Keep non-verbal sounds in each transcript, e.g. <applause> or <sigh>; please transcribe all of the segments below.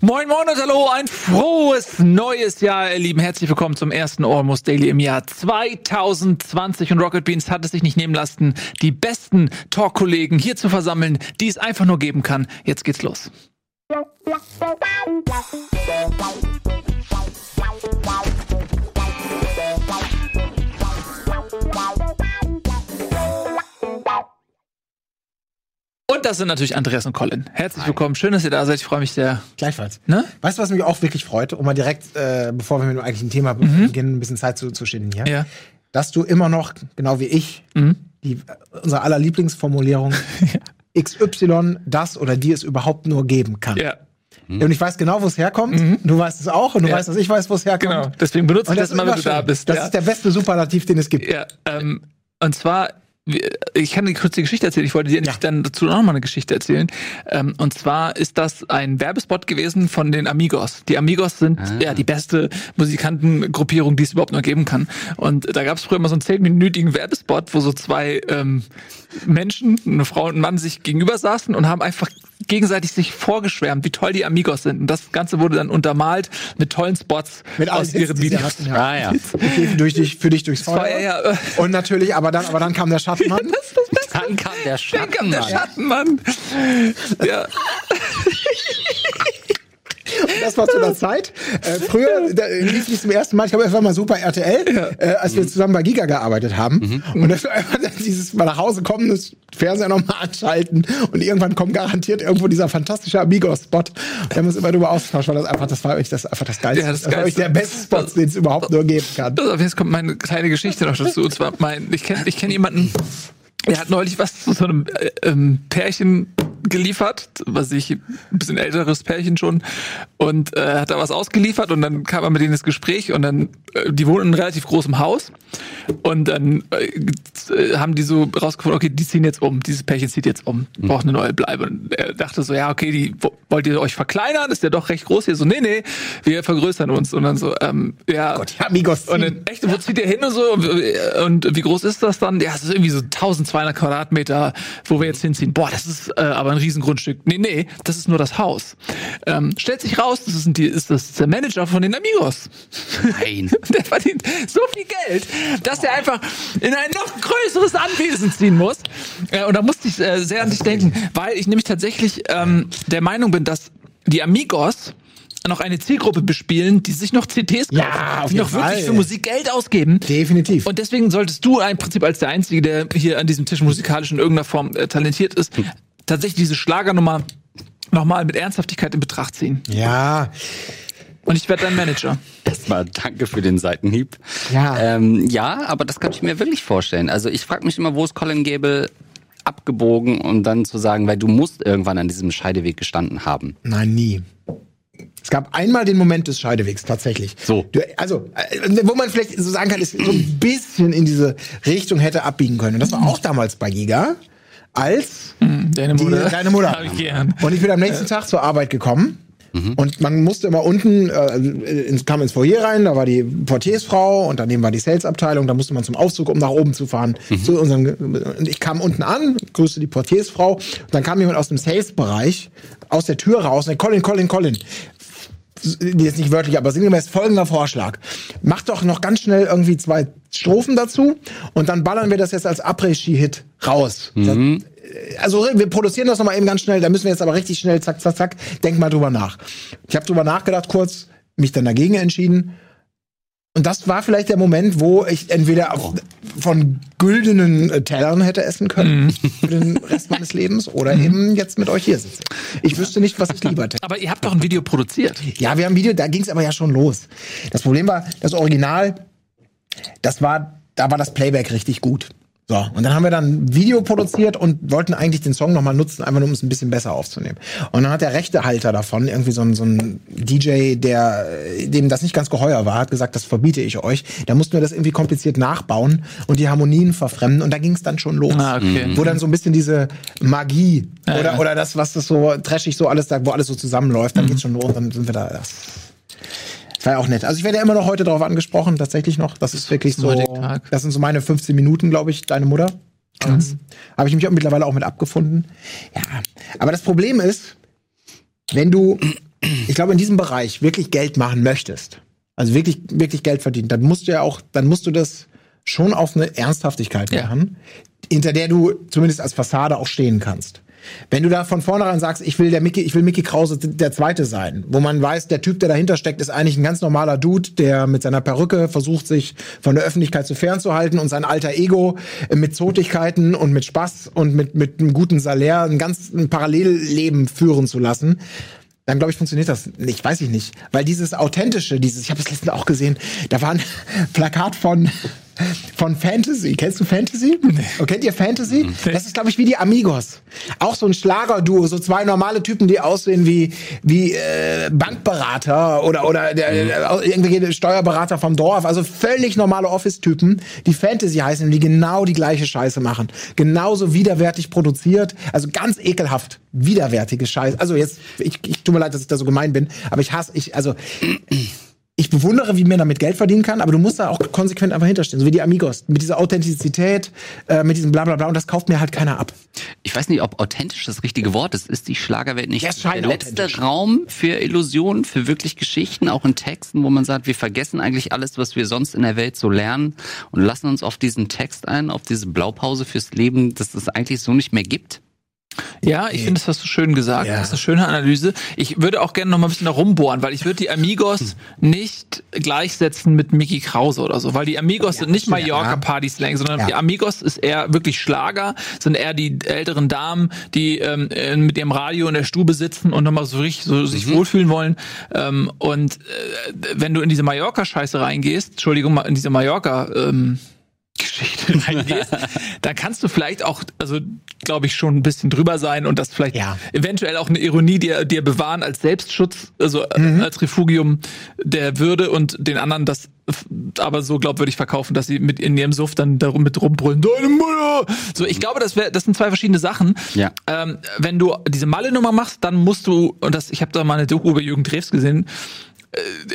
Moin Moin und hallo, ein frohes neues Jahr, ihr Lieben. Herzlich willkommen zum ersten Almost Daily im Jahr 2020 und Rocket Beans hat es sich nicht nehmen lassen, die besten Talk-Kollegen hier zu versammeln, die es einfach nur geben kann. Jetzt geht's los. Und das sind natürlich Andreas und Colin. Herzlich willkommen. Schön, dass ihr da seid. Ich freue mich sehr. Gleichfalls. Ne? Weißt du, was mich auch wirklich freut, um mal direkt, äh, bevor wir mit dem eigentlichen Thema beginnen, ein bisschen Zeit zu, zu schinden hier, Mhm. Ja. dass du immer noch, genau wie ich, Mhm. die, unsere aller Lieblingsformulierung <laughs> XY, das oder die es überhaupt nur geben kann. Ja, Und ich weiß genau, wo es herkommt. Du weißt es auch und du Ja. weißt, dass ich weiß, wo es herkommt. genau. Deswegen benutze ich das, immer, wenn du schön. da bist. Das ja. ist der beste Superlativ, den es gibt. Ja, ähm, und zwar, ich kann dir kurz die Geschichte erzählen. Ich wollte dir nämlich dann dazu noch mal eine Geschichte erzählen. Ähm, und zwar ist das ein Werbespot gewesen von den Amigos. Die Amigos sind ja die beste Musikantengruppierung, die es überhaupt nur geben kann. Und da gab es früher immer so einen zehnminütigen Werbespot, wo so zwei ähm, Menschen, eine Frau und ein Mann, sich gegenüber saßen und haben einfach gegenseitig sich vorgeschwärmt, wie toll die Amigos sind. Und das Ganze wurde dann untermalt mit tollen Spots Mit aus ihren Videos. hatten, ja. Ah ja. <laughs> Durch dich, für dich durchs Feuer. ja, ja, Und natürlich, aber dann, aber dann kam der Schattenmann. <laughs> Dann kam der Dann kam der Schattenmann. Schattenmann. Ja. <laughs> Das war zu der Zeit. Äh, früher da lief ich zum ersten Mal, ich glaube, es war mal Super RTL, äh, als wir zusammen bei Giga gearbeitet haben. Und das war einfach <laughs> dieses mal nach Hause kommen, das Fernseher nochmal anschalten und irgendwann kommt garantiert irgendwo dieser fantastische Amigo-Spot. Wir haben uns immer drüber ausgetauscht, weil das einfach, das war euch das einfach das Geilste. Ja, das das, war euch der beste Spot, den es überhaupt nur geben kann. Also, jetzt kommt meine kleine Geschichte noch dazu. Und zwar mein, ich kenne ich kenn jemanden, der hat neulich was zu so einem äh, ähm, Pärchen geliefert, was ich ein bisschen älteres Pärchen schon. Und äh, hat da was ausgeliefert und dann kam er mit denen ins Gespräch und dann äh, die wohnen in einem relativ großem Haus. Und dann äh, haben die so rausgefunden, okay, die ziehen jetzt um, dieses Pärchen zieht jetzt um, braucht eine neue Bleibe. Und er dachte so, ja, okay, die wo- wollt ihr euch verkleinern, ist ja doch recht groß hier? So, nee, nee, wir vergrößern uns. Und dann so, ähm, ja, Gott, die Amigos und dann, echt, wo zieht ihr hin und so? Und, und wie groß ist das dann? Ja, es ist irgendwie so 1200 Quadratmeter, wo wir jetzt hinziehen. Boah, das ist äh, aber ein Riesengrundstück. Nee, nee, das ist nur das Haus. Ähm, stellt sich raus, das ist, ein, die- ist das der Manager von den Amigos. Nein. <laughs> Der verdient so viel Geld, dass er einfach in ein noch größeres Anwesen ziehen muss. Äh, und da musste ich äh, sehr an dich denken, weil ich nämlich tatsächlich ähm, der Meinung bin, dass die Amigos noch eine Zielgruppe bespielen, die sich noch CDs kaufen, Ja, auf die noch wirklich Fall. für Musik Geld ausgeben. Definitiv. Und deswegen solltest du im Prinzip als der Einzige, der hier an diesem Tisch musikalisch in irgendeiner Form äh, talentiert ist, tatsächlich diese Schlagernummer nochmal mit Ernsthaftigkeit in Betracht ziehen. ja, Und ich werde dein Manager. Erstmal danke für den Seitenhieb. Ja. Ähm, ja, aber das kann ich mir wirklich vorstellen. Also ich frage mich immer, wo ist Colin Gable abgebogen, um dann zu sagen, weil du musst irgendwann an diesem Scheideweg gestanden haben. Nein, nie. Es gab einmal den Moment des Scheidewegs, tatsächlich. So. Du, also, äh, wo man vielleicht so sagen kann, ist so ein bisschen in diese Richtung hätte abbiegen können. Und das war auch damals bei Giga, als Deine die, Mutter. deine Mutter. Hab ich gern. Und ich bin am nächsten Tag zur Arbeit gekommen. Und man musste immer unten, äh, ins, kam ins Foyer rein, da war die Portiersfrau und daneben war die Salesabteilung, da musste man zum Aufzug, um nach oben zu fahren. Zu unserem, und ich kam unten an, grüßte die Portiersfrau, und dann kam jemand aus dem Sales-Bereich, aus der Tür raus, und sagt, Colin, Colin, Colin, jetzt nicht wörtlich, aber sinngemäß folgender Vorschlag. Mach doch noch ganz schnell irgendwie zwei Strophen dazu und dann ballern wir das jetzt als Après-Ski-Hit raus. Das, also wir produzieren das nochmal eben ganz schnell, da müssen wir jetzt aber richtig schnell, zack, zack, zack, denk mal drüber nach. Ich habe drüber nachgedacht kurz, mich dann dagegen entschieden. Und das war vielleicht der Moment, wo ich entweder auf, von güldenen äh, Tellern hätte essen können für den Rest meines Lebens oder eben jetzt mit euch hier sitze. Ich wüsste nicht, was ich lieber hätte. Aber ihr habt doch ein Video produziert. Ja, wir haben ein Video, da ging es aber ja schon los. Das Problem war, das Original, das war, da war das Playback richtig gut. So, und dann haben wir dann ein Video produziert und wollten eigentlich den Song nochmal nutzen, einfach nur um es ein bisschen besser aufzunehmen. Und dann hat der Rechtehalter davon, irgendwie so ein, so ein DJ, der äh, dem das nicht ganz geheuer war, hat gesagt, das verbiete ich euch. Da mussten wir das irgendwie kompliziert nachbauen und die Harmonien verfremden und da ging es dann schon los. Ah, okay. Wo dann so ein bisschen diese Magie Ja, oder, ja. oder das, was das so trashig so alles da, wo alles so zusammenläuft, dann geht's schon los, dann sind wir da. War ja auch nett. Also ich werde ja immer noch heute darauf angesprochen, tatsächlich noch. Das ist wirklich so. Das sind so meine 15 Minuten, glaube ich, deine Mutter. Ähm, Habe ich mich auch mittlerweile auch mit abgefunden. Ja. Aber das Problem ist, wenn du ich glaube, in diesem Bereich wirklich Geld machen möchtest, also wirklich, wirklich Geld verdienen, dann musst du ja auch, dann musst du das schon auf eine Ernsthaftigkeit Ja. machen, hinter der du zumindest als Fassade auch stehen kannst. Wenn du da von vornherein sagst, ich will der Mickey, ich will Mickey Krause der Zweite sein, wo man weiß, der Typ, der dahinter steckt, ist eigentlich ein ganz normaler Dude, der mit seiner Perücke versucht, sich von der Öffentlichkeit zu fernzuhalten und sein alter Ego mit Zotigkeiten und mit Spaß und mit, mit einem guten Salär ein ganz ein Parallelleben führen zu lassen, dann glaube ich, funktioniert das nicht, weiß ich nicht. Weil dieses Authentische, dieses, ich habe das letztens auch gesehen, da war ein <laughs> Plakat von, von Fantasy. Kennst du Fantasy? Oh, kennt ihr Fantasy? Das ist, glaube ich, wie die Amigos. Auch so ein Schlagerduo, so zwei normale Typen, die aussehen wie, wie äh, Bankberater oder, oder der, der, irgendwelche Steuerberater vom Dorf. Also völlig normale Office-Typen, die Fantasy heißen und die genau die gleiche Scheiße machen. Genauso widerwärtig produziert, also ganz ekelhaft widerwärtige Scheiße. Also jetzt, ich, ich tut mir leid, dass ich da so gemein bin, aber ich hasse, ich, also ich bewundere, wie man damit Geld verdienen kann, aber du musst da auch konsequent einfach hinterstehen, so wie die Amigos. Mit dieser Authentizität, äh, mit diesem Blablabla und das kauft mir halt keiner ab. Ich weiß nicht, ob authentisch das richtige Wort ist. Ist die Schlagerwelt nicht scheint der letzte. Raum für Illusionen, für wirklich Geschichten, auch in Texten, wo man sagt, wir vergessen eigentlich alles, was wir sonst in der Welt so lernen und lassen uns auf diesen Text ein, auf diese Blaupause fürs Leben, dass es eigentlich so nicht mehr gibt? Ja, ich finde, das hast du schön gesagt. Ja. Das ist eine schöne Analyse. Ich würde auch gerne noch mal ein bisschen da rumbohren, weil ich würde die Amigos nicht gleichsetzen mit Mickey Krause oder so, weil die Amigos sind nicht ja. Mallorca-Party-Slang, sondern Ja. die Amigos ist eher wirklich Schlager, sind eher die älteren Damen, die ähm, äh, mit ihrem Radio in der Stube sitzen und nochmal so richtig so sich wohlfühlen wollen. Ähm, und äh, wenn du in diese Mallorca-Scheiße reingehst, Entschuldigung, mal in diese Mallorca- ähm, Geschichte <laughs> reingehst, dann kannst du vielleicht auch, also glaube ich, schon ein bisschen drüber sein und das vielleicht Ja. eventuell auch eine Ironie dir, dir bewahren als Selbstschutz, also äh, als Refugium der Würde und den anderen das aber so glaubwürdig verkaufen, dass sie mit in ihrem Suff dann darum mit rumbrüllen, deine Mutter! So, ich glaube, das wär, das sind zwei verschiedene Sachen. Ja. Ähm, wenn du diese Malle-Nummer machst, dann musst du, und das, ich habe da mal eine Doku über Jürgen Drews gesehen,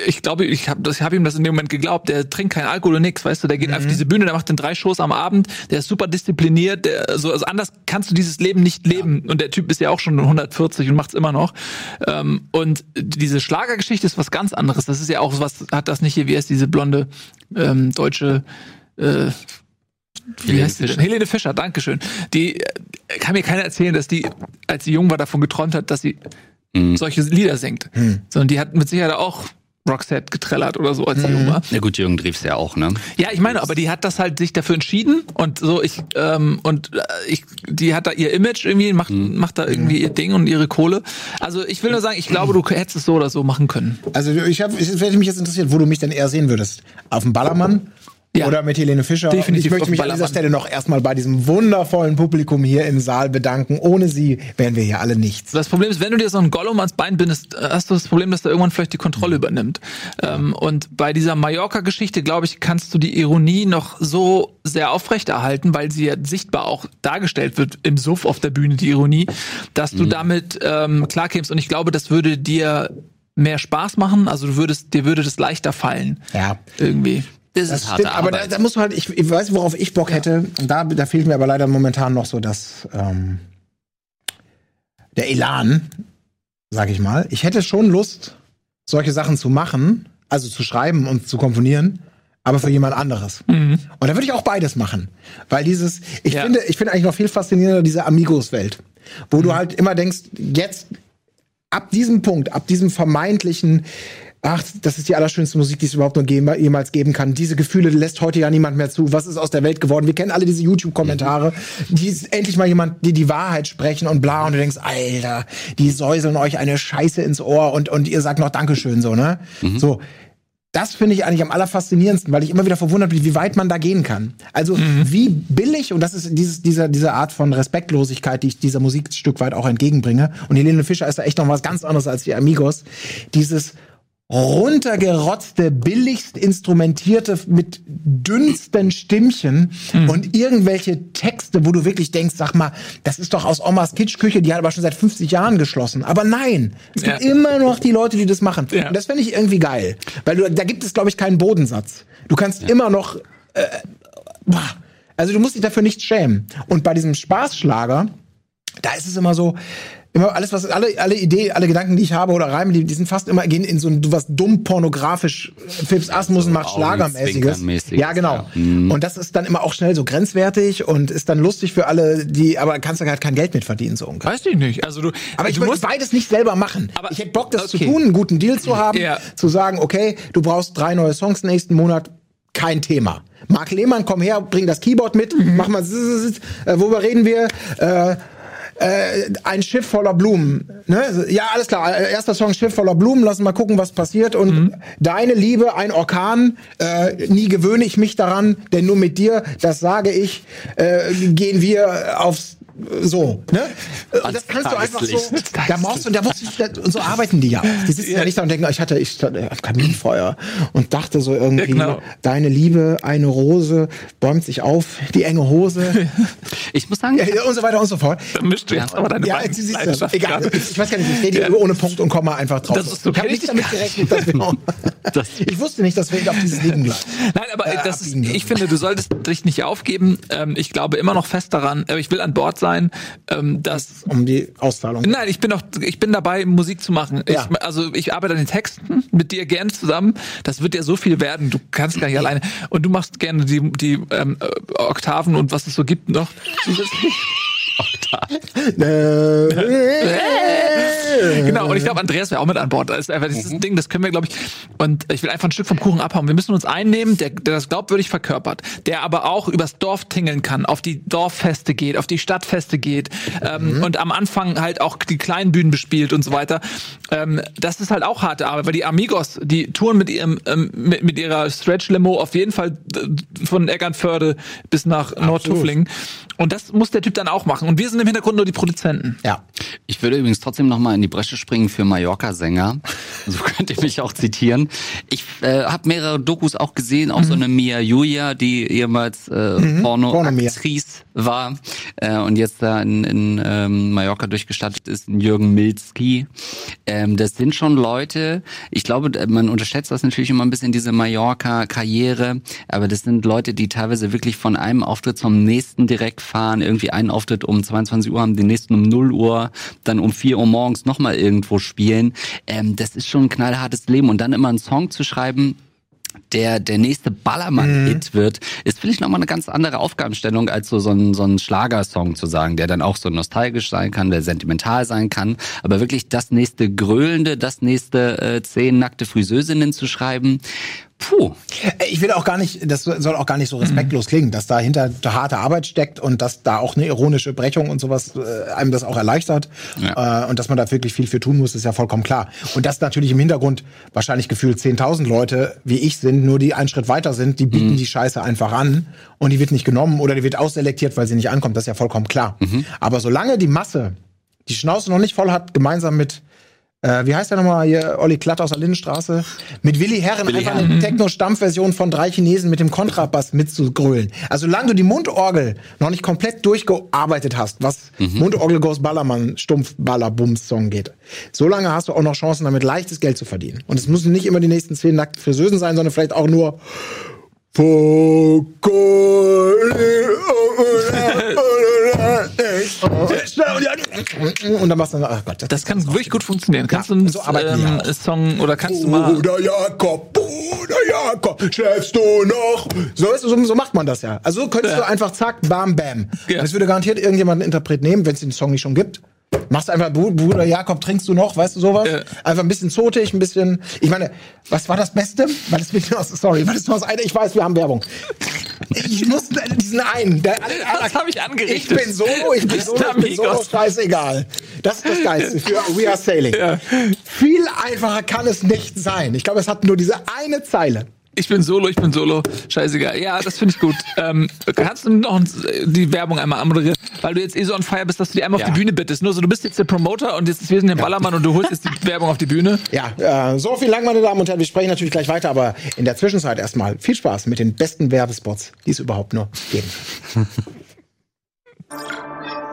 ich glaube, ich habe hab ihm das in dem Moment geglaubt. Der trinkt keinen Alkohol und nix, weißt du. Der geht auf diese Bühne, der macht den drei Shows am Abend, der ist super diszipliniert. Der, so, also anders kannst du dieses Leben nicht leben. Und der Typ ist ja auch schon 140 und macht's immer noch. Ähm, und diese Schlagergeschichte ist was ganz anderes. Das ist ja auch was, hat das nicht hier, wie heißt diese blonde ähm, deutsche äh, wie Helene heißt sie denn? Fischer. Helene Fischer, Dankeschön. Die äh, kann mir keiner erzählen, dass die, als sie jung war, davon geträumt hat, dass sie solche Lieder singt. Sondern die hat mit Sicherheit auch Roxette getrellert oder so, als sie jung war. Na gut, Jürgen Drews ja auch, ne? Ja, ich meine, aber die hat das halt sich dafür entschieden und so ich ähm, und äh, ich die hat da ihr Image irgendwie macht macht da irgendwie ihr Ding und ihre Kohle. Also ich will nur sagen, ich glaube, du hättest es so oder so machen können. Also ich habe, es hätte mich jetzt interessiert, wo du mich denn eher sehen würdest. Auf dem Ballermann? Ja. Oder mit Helene Fischer. Definitiv Und ich möchte mich an dieser. Stelle noch erstmal bei diesem wundervollen Publikum hier im Saal bedanken. Ohne sie wären wir hier alle nichts. Das Problem ist, wenn du dir so einen Gollum ans Bein bindest, äh, hast du das Problem, dass der irgendwann vielleicht die Kontrolle übernimmt. Ähm, und bei dieser Mallorca-Geschichte, glaube ich, kannst du die Ironie noch so sehr aufrechterhalten, weil sie ja sichtbar auch dargestellt wird im Suff auf der Bühne, die Ironie, dass du damit ähm, klarkämst. Und ich glaube, das würde dir mehr Spaß machen. Also du würdest, dir würde das leichter fallen. Ja. Irgendwie. Das, Das ist harte stimmt, aber da, Arbeit. da musst du halt, ich, ich weiß, worauf ich Bock hätte. Und da, da fehlt mir aber leider momentan noch so das, ähm, der Elan, sag ich mal. Ich hätte schon Lust, solche Sachen zu machen, also zu schreiben und zu komponieren, aber für jemand anderes. Und da würde ich auch beides machen. Weil dieses, ich Ja. finde, ich finde eigentlich noch viel faszinierender diese Amigos-Welt. Wo du halt immer denkst, jetzt, ab diesem Punkt, ab diesem vermeintlichen, ach, das ist die allerschönste Musik, die es überhaupt nur geben, jemals geben kann. Diese Gefühle lässt heute ja niemand mehr zu. Was ist aus der Welt geworden? Wir kennen alle diese YouTube-Kommentare, die ist endlich mal jemand, die die Wahrheit sprechen und bla. Und du denkst, Alter, die säuseln euch eine Scheiße ins Ohr und, und ihr sagt noch Dankeschön, so, ne? So. Das finde ich eigentlich am allerfaszinierendsten, weil ich immer wieder verwundert bin, wie weit man da gehen kann. Also wie billig, und das ist dieses, dieser, diese Art von Respektlosigkeit, die ich dieser Musik ein Stück weit auch entgegenbringe. Und Helene Fischer ist da echt noch was ganz anderes als die Amigos. Dieses runtergerotzte, billigst instrumentierte mit dünnsten Stimmchen und irgendwelche Texte, wo du wirklich denkst, sag mal, das ist doch aus Omas Kitschküche, die hat aber schon seit 50 Jahren geschlossen. Aber nein, es gibt Ja. immer noch die Leute, die das machen. Ja. Und das finde ich irgendwie geil. Weil du, da gibt es, glaube ich, keinen Bodensatz. Du kannst immer noch, äh, also du musst dich dafür nicht schämen. Und bei diesem Spaßschlager, da ist es immer so, immer alles, was alle, alle Ideen, alle Gedanken, die ich habe oder Reime, die, die sind fast immer gehen in so ein was dumm pornografisch. Phipps Asmussen macht Schlagermäßiges. Ja, genau. ja. Mhm. Und das ist dann immer auch schnell so grenzwertig und ist dann lustig für alle, die, aber kannst du halt kein Geld mit verdienen so ungefähr. Weiß ich nicht. Also du, Aber ich du musst, beides nicht selber machen. Aber- ich hätte Bock, das zu okay. tun, einen guten Deal zu haben, Ja. zu sagen, okay, du brauchst drei neue Songs nächsten Monat, kein Thema. Marc Lehmann, komm her, bring das Keyboard mit, Mhm. mach mal, äh, worüber reden wir? Äh, äh, ein Schiff voller Blumen. Ne? Ja, alles klar. Äh, Erster Song Schiff voller Blumen. Lass mal gucken, was passiert. Und Mhm. deine Liebe, ein Orkan. Äh, nie gewöhne ich mich daran, denn nur mit dir, das sage ich, äh, gehen wir aufs so, ne? Und das kannst du einfach so. Da brauchst du, da musst du, und so arbeiten die ja. Die sitzen ja, nicht da und denken, ich hatte, ich am Kaminfeuer und dachte so irgendwie, Ja, genau. deine Liebe, eine Rose, bäumt sich auf, die enge Hose, <laughs> Ich muss sagen, ja, und so weiter und so fort. da mischst du jetzt aber deine Ja, jetzt siehst du, egal. Ich weiß gar nicht, ich rede Ja. ohne Punkt und Komma einfach drauf. Das ist so ich habe nicht damit gerechnet, dass wir <laughs> Das- Ich wusste nicht, dass wir auf dieses Leben bleiben. Nein, aber Äh, das ist, ich finde, du solltest dich nicht aufgeben. Ähm, ich glaube immer noch fest daran, äh, ich will an Bord sein, ähm, dass Um die Auszahlung. Nein, ich bin noch, ich bin dabei, Musik zu machen. Ja. Ich, also ich arbeite an den Texten mit dir gerne zusammen. Das wird ja so viel werden. Du kannst gar nicht alleine. Und du machst gerne die, die ähm, äh, Oktaven und was es so gibt noch zusätzlich. <laughs> Genau, und ich glaube, Andreas wäre auch mit an Bord. Das ist einfach dieses Ding, das können wir, glaube ich. Und ich will einfach ein Stück vom Kuchen abhauen. Wir müssen uns einnehmen, der, der das glaubwürdig verkörpert, der aber auch übers Dorf tingeln kann, auf die Dorffeste geht, auf die Stadtfeste geht ähm, und am Anfang halt auch die kleinen Bühnen bespielt und so weiter. Ähm, das ist halt auch harte Arbeit, weil die Amigos, die touren mit ihrem ähm, mit, mit ihrer Stretch Limo auf jeden Fall äh, von Eckernförde bis nach Nordtuflingen. Und das muss der Typ dann auch machen. Und wir sind im Hintergrund nur die Produzenten. ja. Ich würde übrigens trotzdem noch mal in die Bresche springen für Mallorca-Sänger. <laughs> So könnt ihr mich auch zitieren. Ich äh, habe mehrere Dokus auch gesehen, auch so eine Mia Julia, die ehemals äh, Porno-Aktrice war äh, und jetzt da in, in ähm, Mallorca durchgestattet ist, Jürgen Milski. Ähm, das sind schon Leute, ich glaube, man unterschätzt das natürlich immer ein bisschen, diese Mallorca-Karriere, aber das sind Leute, die teilweise wirklich von einem Auftritt zum nächsten direkt fahren, irgendwie einen Auftritt um 22 Uhr haben, den nächsten um 0 Uhr, dann um 4 Uhr morgens nochmal irgendwo spielen. Ähm, das ist schon ein knallhartes Leben. Und dann immer einen Song zu schreiben, der der nächste Ballermann-Hit wird, ist vielleicht nochmal eine ganz andere Aufgabenstellung, als so, so ein, so ein Schlagersong zu sagen, der dann auch so nostalgisch sein kann, der sentimental sein kann, aber wirklich das nächste Gröhlende, das nächste äh, zehn nackte Friseusinnen zu schreiben, puh. Äh, Ich will auch gar nicht, das soll auch gar nicht so respektlos klingen, dass dahinter harte Arbeit steckt und dass da auch eine ironische Brechung und sowas äh, einem das auch erleichtert Ja. äh, und dass man da wirklich viel für tun muss, ist ja vollkommen klar. Und dass natürlich im Hintergrund wahrscheinlich gefühlt 10.000 Leute wie ich sind, nur die einen Schritt weiter sind, die bieten die Scheiße einfach an und die wird nicht genommen oder die wird ausselektiert, weil sie nicht ankommt, das ist ja vollkommen klar. Aber solange die Masse die Schnauze noch nicht voll hat, gemeinsam mit äh, wie heißt der nochmal hier, Olli Klatt aus der Lindenstraße, mit Willi Herren Willi einfach Herren. eine Techno-Stammversion von drei Chinesen mit dem Kontrabass mitzugrölen. Also solange du die Mundorgel noch nicht komplett durchgearbeitet hast, was Mundorgel Goes Ballermann Stumpf Baller Bums Song geht, solange hast du auch noch Chancen, damit leichtes Geld zu verdienen. Und es müssen nicht immer die nächsten zehn nackten Friseusen sein, sondern vielleicht auch nur und dann machst du dann, ach Gott, Das kann wirklich gut funktionieren. Kannst Ja, du einen so ähm, auch. Song oder kannst du mal Bruder Jakob, Bruder Jakob, schläfst du noch? So, so, so macht man das ja. Also so könntest du einfach zack, bam, bam. Ja. Es würde garantiert irgendjemand einen Interpret nehmen, wenn es den Song nicht schon gibt. Machst einfach, Bru- Bruder Jakob, trinkst du noch, weißt du sowas? Ja. Einfach ein bisschen zotig, ein bisschen. Ich meine, was war das Beste? Weil das aus, <laughs> sorry, weil das nur aus einer, ich weiß, wir haben Werbung. Ich muss diesen einen. Der, <laughs> Das hab ich angerichtet. Ich bin solo, ich bin solo, ich bin solo, scheißegal. Das ist das Geilste für We Are Sailing. Ja. Viel einfacher kann es nicht sein. Ich glaube, es hat nur diese eine Zeile. Ich bin solo, ich bin solo. Scheißegal. Ja, das finde ich gut. Ähm, kannst du noch die Werbung einmal anmoderieren? Weil du jetzt eh so on fire bist, dass du die einmal Ja. auf die Bühne bittest. Nur so, du bist jetzt der Promoter und jetzt ist wir sind der Ballermann und du holst jetzt die <laughs> Werbung auf die Bühne. Ja, äh, so vielen Dank, meine Damen und Herren. Wir sprechen natürlich gleich weiter, aber in der Zwischenzeit erstmal viel Spaß mit den besten Werbespots, die es überhaupt nur geben. Herzlich <laughs>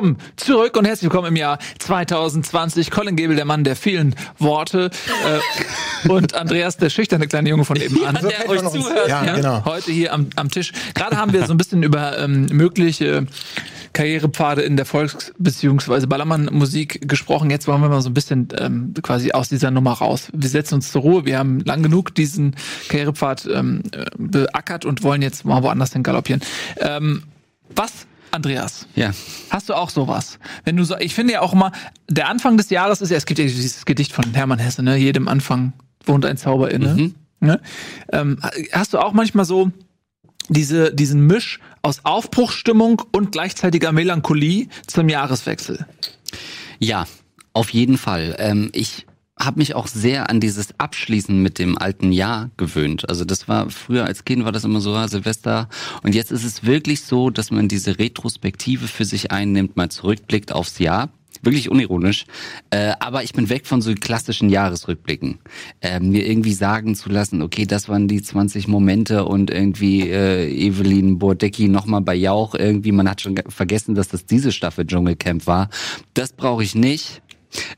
willkommen zurück und herzlich willkommen im Jahr 2020. Colin Gebel, der Mann der vielen Worte äh, und Andreas, der schüchterne kleine Junge von nebenan, so der kennt euch zuhört. Ja, genau. Heute hier am, am Tisch. Gerade haben wir so ein bisschen über ähm, mögliche Karrierepfade in der Volks- bzw. Ballermann-Musik gesprochen. Jetzt wollen wir mal so ein bisschen ähm, quasi aus dieser Nummer raus. Wir setzen uns zur Ruhe. Wir haben lang genug diesen Karrierepfad ähm, äh, beackert und wollen jetzt mal woanders hin galoppieren. Ähm, was, Andreas? Ja. Hast du auch sowas? Wenn du so, ich finde ja auch immer, der Anfang des Jahres ist ja, es gibt ja dieses Gedicht von Hermann Hesse, ne? Jedem Anfang wohnt ein Zauber inne. Ne? Ähm, hast du auch manchmal so diese, diesen Misch aus Aufbruchsstimmung und gleichzeitiger Melancholie zum Jahreswechsel? Ja, auf jeden Fall. Ähm, ich habe mich auch sehr an dieses Abschließen mit dem alten Jahr gewöhnt. Also das war früher als Kind war das immer so ah, Silvester und jetzt ist es wirklich so, dass man diese Retrospektive für sich einnimmt, mal zurückblickt aufs Jahr. Wirklich unironisch. Äh, aber ich bin weg von so klassischen Jahresrückblicken. Äh, mir irgendwie sagen zu lassen, okay, das waren die 20 Momente und irgendwie äh, Evelyn Bordecki nochmal bei Jauch. Irgendwie, man hat schon ge- vergessen, dass das diese Staffel Dschungelcamp war. Das brauche ich nicht.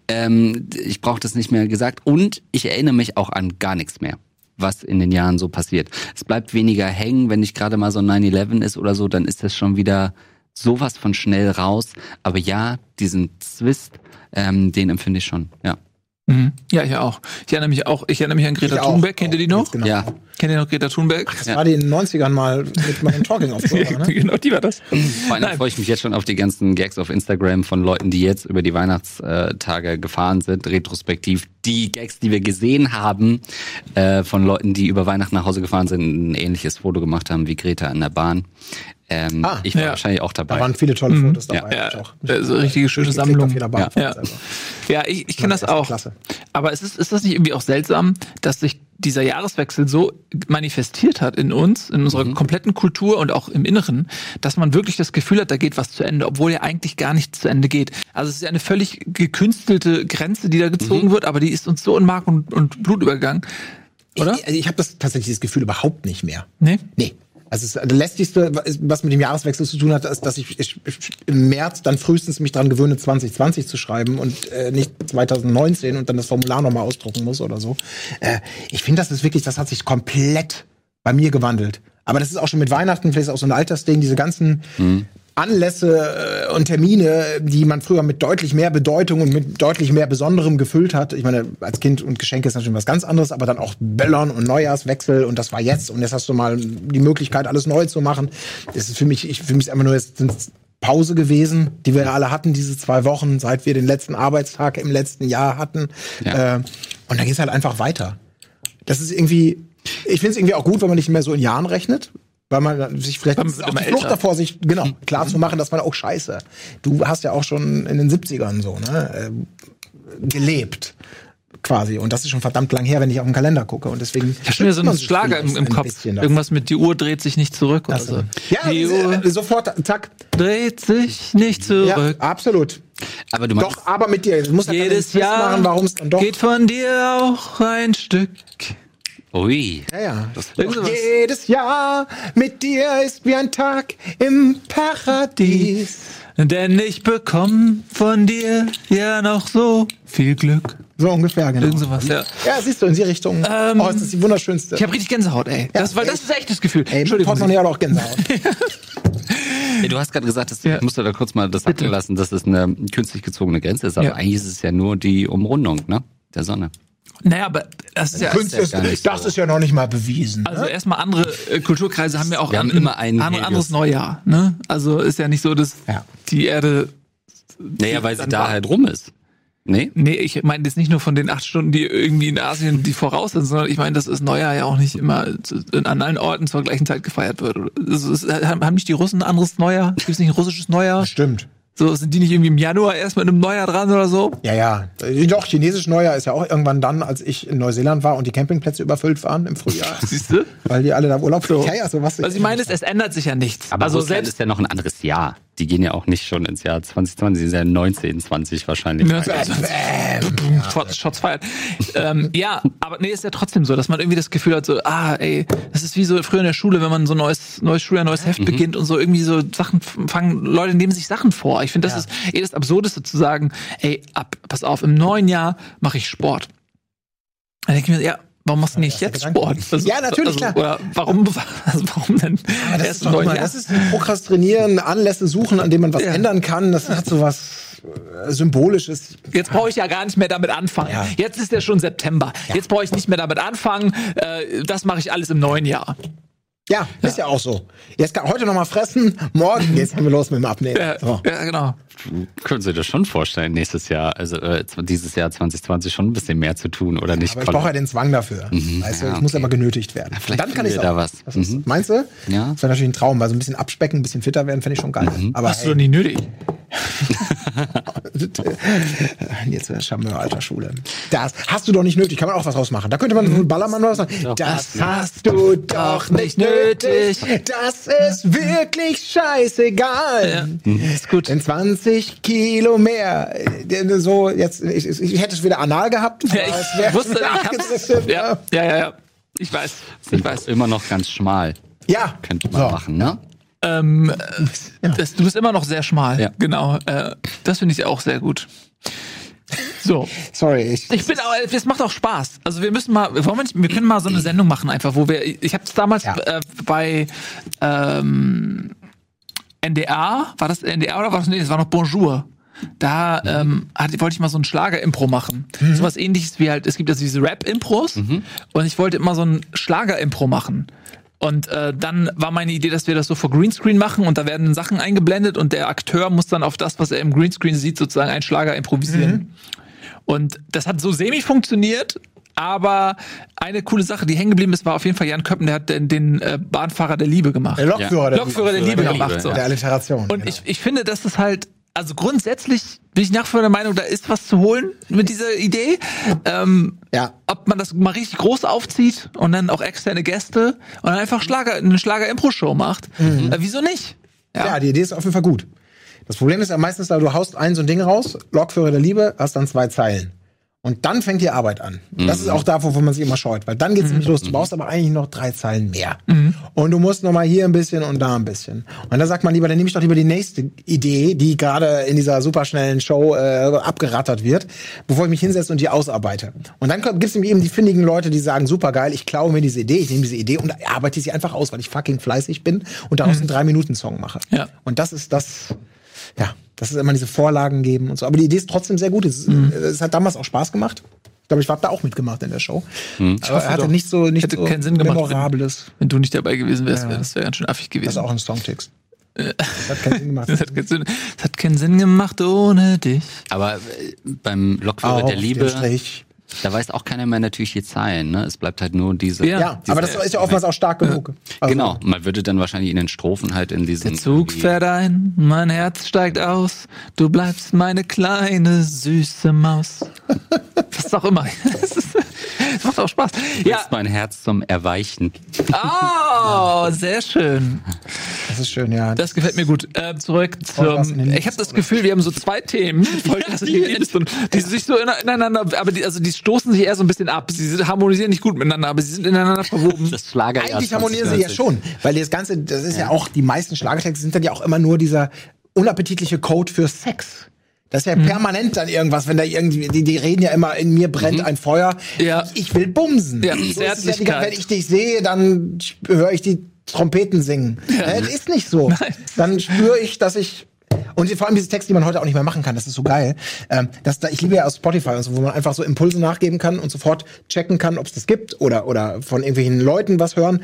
Ähm, ich brauche das nicht mehr gesagt und ich erinnere mich auch an gar nichts mehr was in den Jahren so passiert. Es bleibt weniger hängen, wenn nicht gerade mal so ein 9-11 ist oder so, dann ist das schon wieder sowas von schnell raus. Aber ja, diesen Zwist, ähm, den empfinde ich schon, ja. Mhm. Ja, ich auch. Ich erinnere mich auch, ich erinnere mich an Greta Ich auch. Thunberg. Kennt ihr die noch? Genau. Ja. Kennt ihr noch Greta Thunberg? Das war die in den 90ern mal mit meinem Talking auf <laughs> ne? genau, die war das. Vor allem Nein. freue ich mich jetzt schon auf die ganzen Gags auf Instagram von Leuten, die jetzt über die Weihnachtstage gefahren sind, retrospektiv. Die Gags, die wir gesehen haben, äh, von Leuten, die über Weihnachten nach Hause gefahren sind, ein ähnliches Foto gemacht haben wie Greta in der Bahn. Ähm, Ah, ich war ja. wahrscheinlich auch dabei. Da waren viele tolle Fotos dabei. Ja, ich auch. ja, so richtige schöne Sammlung. auf jeder Bahn. Ja. Ja, ich, ich kenne das auch. Klasse. Aber es ist, ist das nicht irgendwie auch seltsam, dass sich dieser Jahreswechsel so manifestiert hat in uns, in unserer kompletten Kultur und auch im Inneren, dass man wirklich das Gefühl hat, da geht was zu Ende, obwohl ja eigentlich gar nichts zu Ende geht. Also es ist ja eine völlig gekünstelte Grenze, die da gezogen wird, aber die ist uns so in Mark und, und Blut übergegangen. Oder? Ich, also ich habe das tatsächlich das Gefühl überhaupt nicht mehr. Nee? Nee. Also das lästigste, was mit dem Jahreswechsel zu tun hat, ist, dass ich, ich, ich im März dann frühestens mich dran gewöhne, 2020 zu schreiben und äh, nicht 2019 und dann das Formular nochmal ausdrucken muss oder so. Äh, ich finde, das ist wirklich, das hat sich komplett bei mir gewandelt. Aber das ist auch schon mit Weihnachten, vielleicht ist auch so ein Altersding, diese ganzen Anlässe äh, und Termine, die man früher mit deutlich mehr Bedeutung und mit deutlich mehr Besonderem gefüllt hat. Ich meine, als Kind und Geschenke ist natürlich was ganz anderes, aber dann auch Böllern und Neujahrswechsel und das war jetzt und jetzt hast du mal die Möglichkeit, alles neu zu machen. Das ist für mich, ich für mich ist einfach nur jetzt Pause gewesen, die wir alle hatten, diese zwei Wochen, seit wir den letzten Arbeitstag im letzten Jahr hatten. Ja. Äh, und dann geht's halt einfach weiter. Das ist irgendwie, ich finde es irgendwie auch gut, wenn man nicht mehr so in Jahren rechnet. Weil man sich vielleicht man auch die Flucht davor, sich genau klar zu machen, dass man auch scheiße. Du hast ja auch schon in den 70ern so, ne, äh, gelebt. Quasi. Und das ist schon verdammt lang her, wenn ich auf den Kalender gucke. Und deswegen. Ich habe schon wieder so einen Schlager im, im ein Kopf. Irgendwas mit die Uhr dreht sich nicht zurück oder so. Ja, die äh, Uhr sofort, zack. dreht sich nicht Ja, zurück. absolut. Aber du Doch, aber mit dir. Du musst ja Jedes Jahr machen, warum es dann doch. geht von dir auch ein Stück. Ui. Ja, ja. Sowas. Jedes Jahr mit dir ist wie ein Tag im Paradies. Denn ich bekomme von dir ja noch so viel Glück. So ungefähr, genau. Irgend sowas, ja. Ja, siehst du, in die Richtung. Ähm, oh, das ist die wunderschönste. Ich habe richtig Gänsehaut, ey. das, weil ey. das ist echt das Gefühl. Ey, Entschuldigung. Portemonnaie hat auch Gänsehaut. <laughs> Ey, du hast gerade gesagt, dass, Ja. ich musste da kurz mal das Bitte. lassen, dass es eine künstlich gezogene Grenze ist, aber Ja. eigentlich ist es ja nur die Umrundung, ne? Der Sonne. Naja, aber das ist ja. Ist, nicht das so. ist ja noch nicht mal bewiesen. Also ne? erstmal andere äh, Kulturkreise haben ja auch haben an, immer einen andere, anderes Neujahr. Ne? Also ist ja nicht so, dass Ja. die Erde. Naja, weil sie da war- halt rum ist. Nee? Nee, ich meine jetzt nicht nur von den acht Stunden, die irgendwie in Asien die voraus sind, sondern ich meine, dass das Neujahr ja auch nicht immer an allen Orten zur gleichen Zeit gefeiert wird. Das ist, haben haben nicht die Russen ein anderes Neujahr? Gibt es nicht ein russisches Neujahr? Stimmt. So, sind die nicht irgendwie im Januar erst mit einem Neujahr dran oder so? Ja, ja. Doch, chinesisch Neujahr ist ja auch irgendwann dann, als ich in Neuseeland war und die Campingplätze überfüllt waren im Frühjahr. <laughs> Siehst du? weil die alle da Urlaub So. Ja, ja, so was. Also ich meine, es, es ändert sich ja nichts. Aber also Russland selbst ist ja noch ein anderes Jahr. Die gehen ja auch nicht schon ins Jahr 2020, die sind ja 1920 wahrscheinlich. Ja, also, <laughs> Shots, feiert. ähm, ja, aber nee, ist ja trotzdem so, dass man irgendwie das Gefühl hat, so, ah, ey, das ist wie so früher in der Schule, wenn man so ein neues, neues Schuljahr, neues Heft beginnt und so irgendwie so Sachen fangen, Leute nehmen sich Sachen vor. Ich finde, das ist eh das Absurdeste zu sagen, ey, ab, pass auf, im neuen Jahr mache ich Sport. Dann denke ich mir, ja, warum machst du nicht der jetzt. Sport? Also, Ja, natürlich, klar. Oder warum, <laughs> also warum denn Aber das, ist doch Jahr? das ist ein Prokrastinieren, Anlässe suchen, an denen man was Ja. ändern kann. Das hat so was äh, Symbolisches. Jetzt brauche ich ja gar nicht mehr damit anfangen. Ja. Jetzt ist ja schon September. Jetzt brauche ich nicht mehr damit anfangen. Äh, das mache ich alles im neuen Jahr. Ja, ist ja auch so. Jetzt kann heute noch mal fressen, morgen geht's wir los mit dem Abnehmen. Ja, So. ja genau. Können Sie das schon vorstellen, nächstes Jahr, also äh, dieses Jahr 2020 schon ein bisschen mehr zu tun, oder nicht? Aber ich brauche ja den Zwang dafür. weißt du, ja, ich muss okay. aber genötigt werden. vielleicht dann kann ich wir da was. ist, Mhm. Meinst du? Ja. Das wäre natürlich ein Traum, weil so ein bisschen abspecken, ein bisschen fitter werden, fände ich schon geil. Aber Hast du doch nicht nötig. <laughs> jetzt äh, Charmeur alter Schule. Das hast du doch nicht nötig. Kann man auch was rausmachen. Da könnte man so ein Ballermann oder was sagen. Das hast du doch nicht nötig. Das ist wirklich scheißegal. Ist gut. In 20 Kilo mehr. Äh, So, jetzt, ich, ich, hätte es wieder anal gehabt. Ja, ich wusste, ich Ja, ja, ja, ja. Ich weiß. Ich weiß. immer noch ganz schmal. Ja. Könnte man So. machen, ne? Ähm, äh, das, du bist immer noch sehr schmal. Ja. Genau. Äh, das finde ich auch sehr gut. So. Sorry, ich. Ich bin auch, es macht auch Spaß. Also wir müssen mal, wollen wir, nicht, wir können mal so eine Sendung machen einfach, wo wir, ich habe es damals Ja. äh, bei ähm, NDR, war das NDR oder war das, nee, das war noch Bonjour. Da ähm, hatte, wollte ich mal so ein Schlager-Impro machen. Mhm. Sowas ähnliches wie halt, es gibt also diese Rap-Impros und ich wollte immer so ein Schlager-Impro machen. Und äh, dann war meine Idee, dass wir das so vor Greenscreen machen und da werden dann Sachen eingeblendet und der Akteur muss dann auf das, was er im Greenscreen sieht, sozusagen einen Schlager improvisieren. Und das hat so semi funktioniert, aber eine coole Sache, die hängen geblieben ist, war auf jeden Fall Jan Köppen, der hat den, den äh, Bahnfahrer der Liebe gemacht. Der Lokführer, der, Lokführer der Liebe der gemacht. Liebe, So. der Alliteration. Und genau. ich, ich finde, dass das halt, also grundsätzlich bin ich nach wie vor der Meinung, da ist was zu holen mit dieser Idee. Ähm, Ja. Ob man das mal richtig groß aufzieht und dann auch externe Gäste und dann einfach Schlager, eine Schlager-Impro-Show macht. Äh, wieso nicht? Ja. die Idee ist auf jeden Fall gut. Das Problem ist ja meistens, da du haust ein so ein Ding raus, Lokführer der Liebe, hast dann zwei Zeilen. Und dann fängt die Arbeit an. Das ist auch da, wovon man sich immer scheut, weil dann geht's nämlich los. Du brauchst aber eigentlich noch drei Zeilen mehr. Und du musst noch mal hier ein bisschen und da ein bisschen. Und da sagt man lieber, dann nehme ich doch lieber die nächste Idee, die gerade in dieser superschnellen Show äh, abgerattert wird, bevor ich mich hinsetze und die ausarbeite. Und dann gibt es eben die findigen Leute, die sagen, super geil, ich klaue mir diese Idee, ich nehme diese Idee und arbeite sie einfach aus, weil ich fucking fleißig bin und daraus einen Drei-Minuten-Song mache. Ja. Und das ist das, ja, das ist immer diese Vorlagen geben und so. Aber die Idee ist trotzdem sehr gut. Es, Mhm. es hat damals auch Spaß gemacht. Ich glaube, ich habe da auch mitgemacht in der Show. Aber er hatte doch. nicht so, nicht Hätte so keinen Sinn gemacht, memorables. Wenn du nicht dabei gewesen wärst, wär, das wäre ganz schön affig Das ist gewesen. auch ein Songtext. Das hat keinen Sinn gemacht. <laughs> Das hat, keinen Sinn, das hat keinen Sinn gemacht ohne dich. Aber äh, beim Lokführer Auf der Liebe, den Strich. Da weiß auch keiner mehr natürlich die Zahlen, ne? Es bleibt halt nur diese. Ja. Ja, aber das ist ja oftmals auch stark genug. Also, Genau, man würde dann wahrscheinlich in den Strophen halt in diesen. Der Zug fährt ein, mein Herz steigt aus, du bleibst meine kleine süße Maus. <laughs> Was auch immer. <laughs> Das, macht auch Spaß. Ja, Ist mein Herz zum Erweichen. oh, sehr schön. Das ist schön, ja. Das gefällt mir gut. Äh, zurück zum. Ich habe das Gefühl, wir haben so zwei Themen, <laughs> in die und die sich so ine- ineinander, aber die, also die stoßen sich eher so ein bisschen ab. Sie sind- harmonisieren nicht gut miteinander, aber sie sind ineinander verwoben. <laughs> Das Schlagerjahr Eigentlich harmonieren sie ja 2020. schon, weil das Ganze, das ist ja, auch, die meisten Schlagertexte sind dann ja auch immer nur dieser unappetitliche Code für Sex. Das ist ja permanent dann irgendwas, wenn da irgendwie, die, die reden ja immer, in mir brennt ein Feuer. Ja. Ich will bumsen. Ja, so ist es ja Zärtlichkeit. wenn ich dich sehe, dann höre ich die Trompeten singen. Äh, Das ist nicht so. <laughs> Nein. Dann spüre ich, dass ich und vor allem diese Texte, die man heute auch nicht mehr machen kann, das ist so geil. Ähm, dass da, ich liebe ja aus Spotify und so, wo man einfach so Impulse nachgeben kann und sofort checken kann, ob es das gibt oder, oder von irgendwelchen Leuten was hören.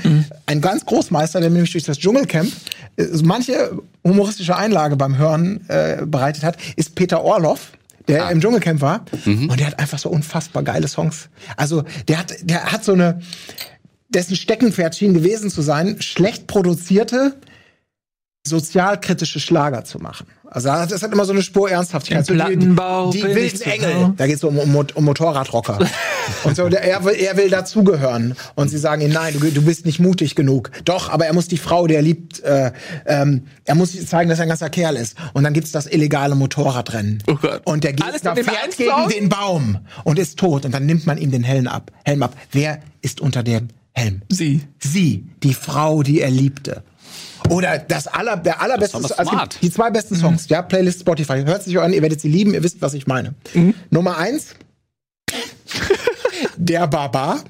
Ein ganz Großmeister, der nämlich durch das Dschungelcamp äh, manche humoristische Einlage beim Hören äh, bereitet hat, ist Peter Orloff der im Dschungelcamp war. Und der hat einfach so unfassbar geile Songs. Also der hat, der hat so eine, dessen Steckenpferd schien gewesen zu sein, schlecht produzierte, sozialkritische Schlager zu machen. Also das hat immer so eine Spur Ernsthaftigkeit. So die- die, die wilden Engel. Da geht es um, um, um Motorradrocker. <laughs> und so, der, er, will, er will dazugehören. Und sie sagen ihm, nein, du, du bist nicht mutig genug. Doch, aber er muss die Frau, die er liebt, äh, ähm, er muss zeigen, dass er ein ganzer Kerl ist. Und dann gibt's das illegale Motorradrennen. Oh Gott. Und der Gegner fährt gegen den Baum und ist tot. Und dann nimmt man ihm den Helm ab. Helm ab. Wer ist unter dem Helm? Sie. Sie, die Frau, die er liebte. Oder das aller, der allerbeste, Das also die zwei besten Songs, ja, Playlist Spotify. Hört sich an, ihr werdet sie lieben, ihr wisst, was ich meine. Nummer eins. <laughs> der Barbar.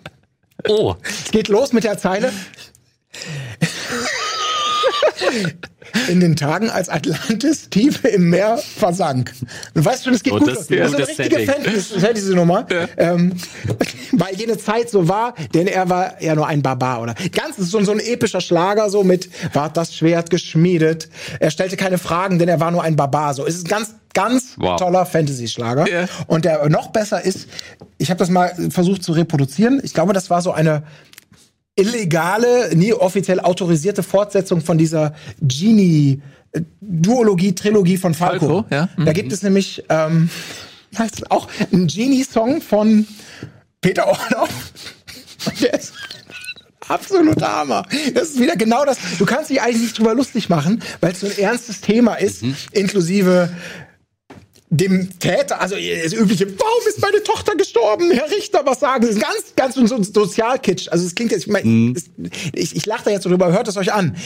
Oh, Es geht los mit der Zeile. <laughs> In den Tagen, als Atlantis tief im Meer versank. Und weißt schon, es geht Oh, gut das los. ist ein Das ist eine gutes richtige Setting. Fantasy, Fantasy-Nummer. Ähm, weil jene Zeit so war, denn er war ja nur ein Barbar, oder? Ganz, ist so, so ein epischer Schlager, so mit, ward das Schwert geschmiedet. Er stellte keine Fragen, denn er war nur ein Barbar, so. Es ist ein ganz, ganz Wow. toller Fantasy-Schlager. Ja. Und der noch besser ist, ich habe das mal versucht zu reproduzieren. Ich glaube, das war so eine illegale, nie offiziell autorisierte Fortsetzung von dieser Genie Duologie, Trilogie von Falco. Falco, ja. Mhm. Da gibt es nämlich ähm, heißt es auch einen Genie-Song von Peter Orloff. Der ist <laughs> absoluter Hammer. Das ist wieder genau das. Du kannst dich eigentlich nicht drüber lustig machen, weil es so ein ernstes Thema ist, inklusive dem Täter, also das übliche, warum ist meine Tochter gestorben? Herr Richter, was sagen Sie? Das ist ganz, ganz so Sozialkitsch. Also es klingt jetzt, ich, mein, es- ich, ich lache da jetzt so drüber, hört es euch an.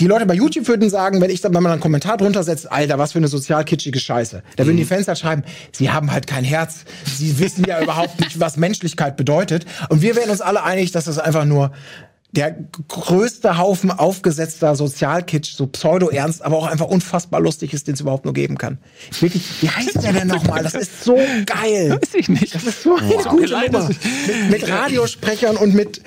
Die Leute bei YouTube würden sagen, wenn ich dann, wenn man einen Kommentar drunter setzt, Alter, was für eine sozialkitschige Scheiße. Da würden die Fans halt schreiben, sie haben halt kein Herz. Sie wissen ja überhaupt nicht, was Menschlichkeit bedeutet. Und wir wären uns alle einig, dass das einfach nur der größte Haufen aufgesetzter Sozialkitsch, so pseudo-ernst, aber auch einfach unfassbar lustig ist, den es überhaupt nur geben kann. Wirklich, wie heißt der denn nochmal? Das ist so geil. Weiß ich nicht. Das ist so eine gute Nummer. Mit, mit Radiosprechern und mit,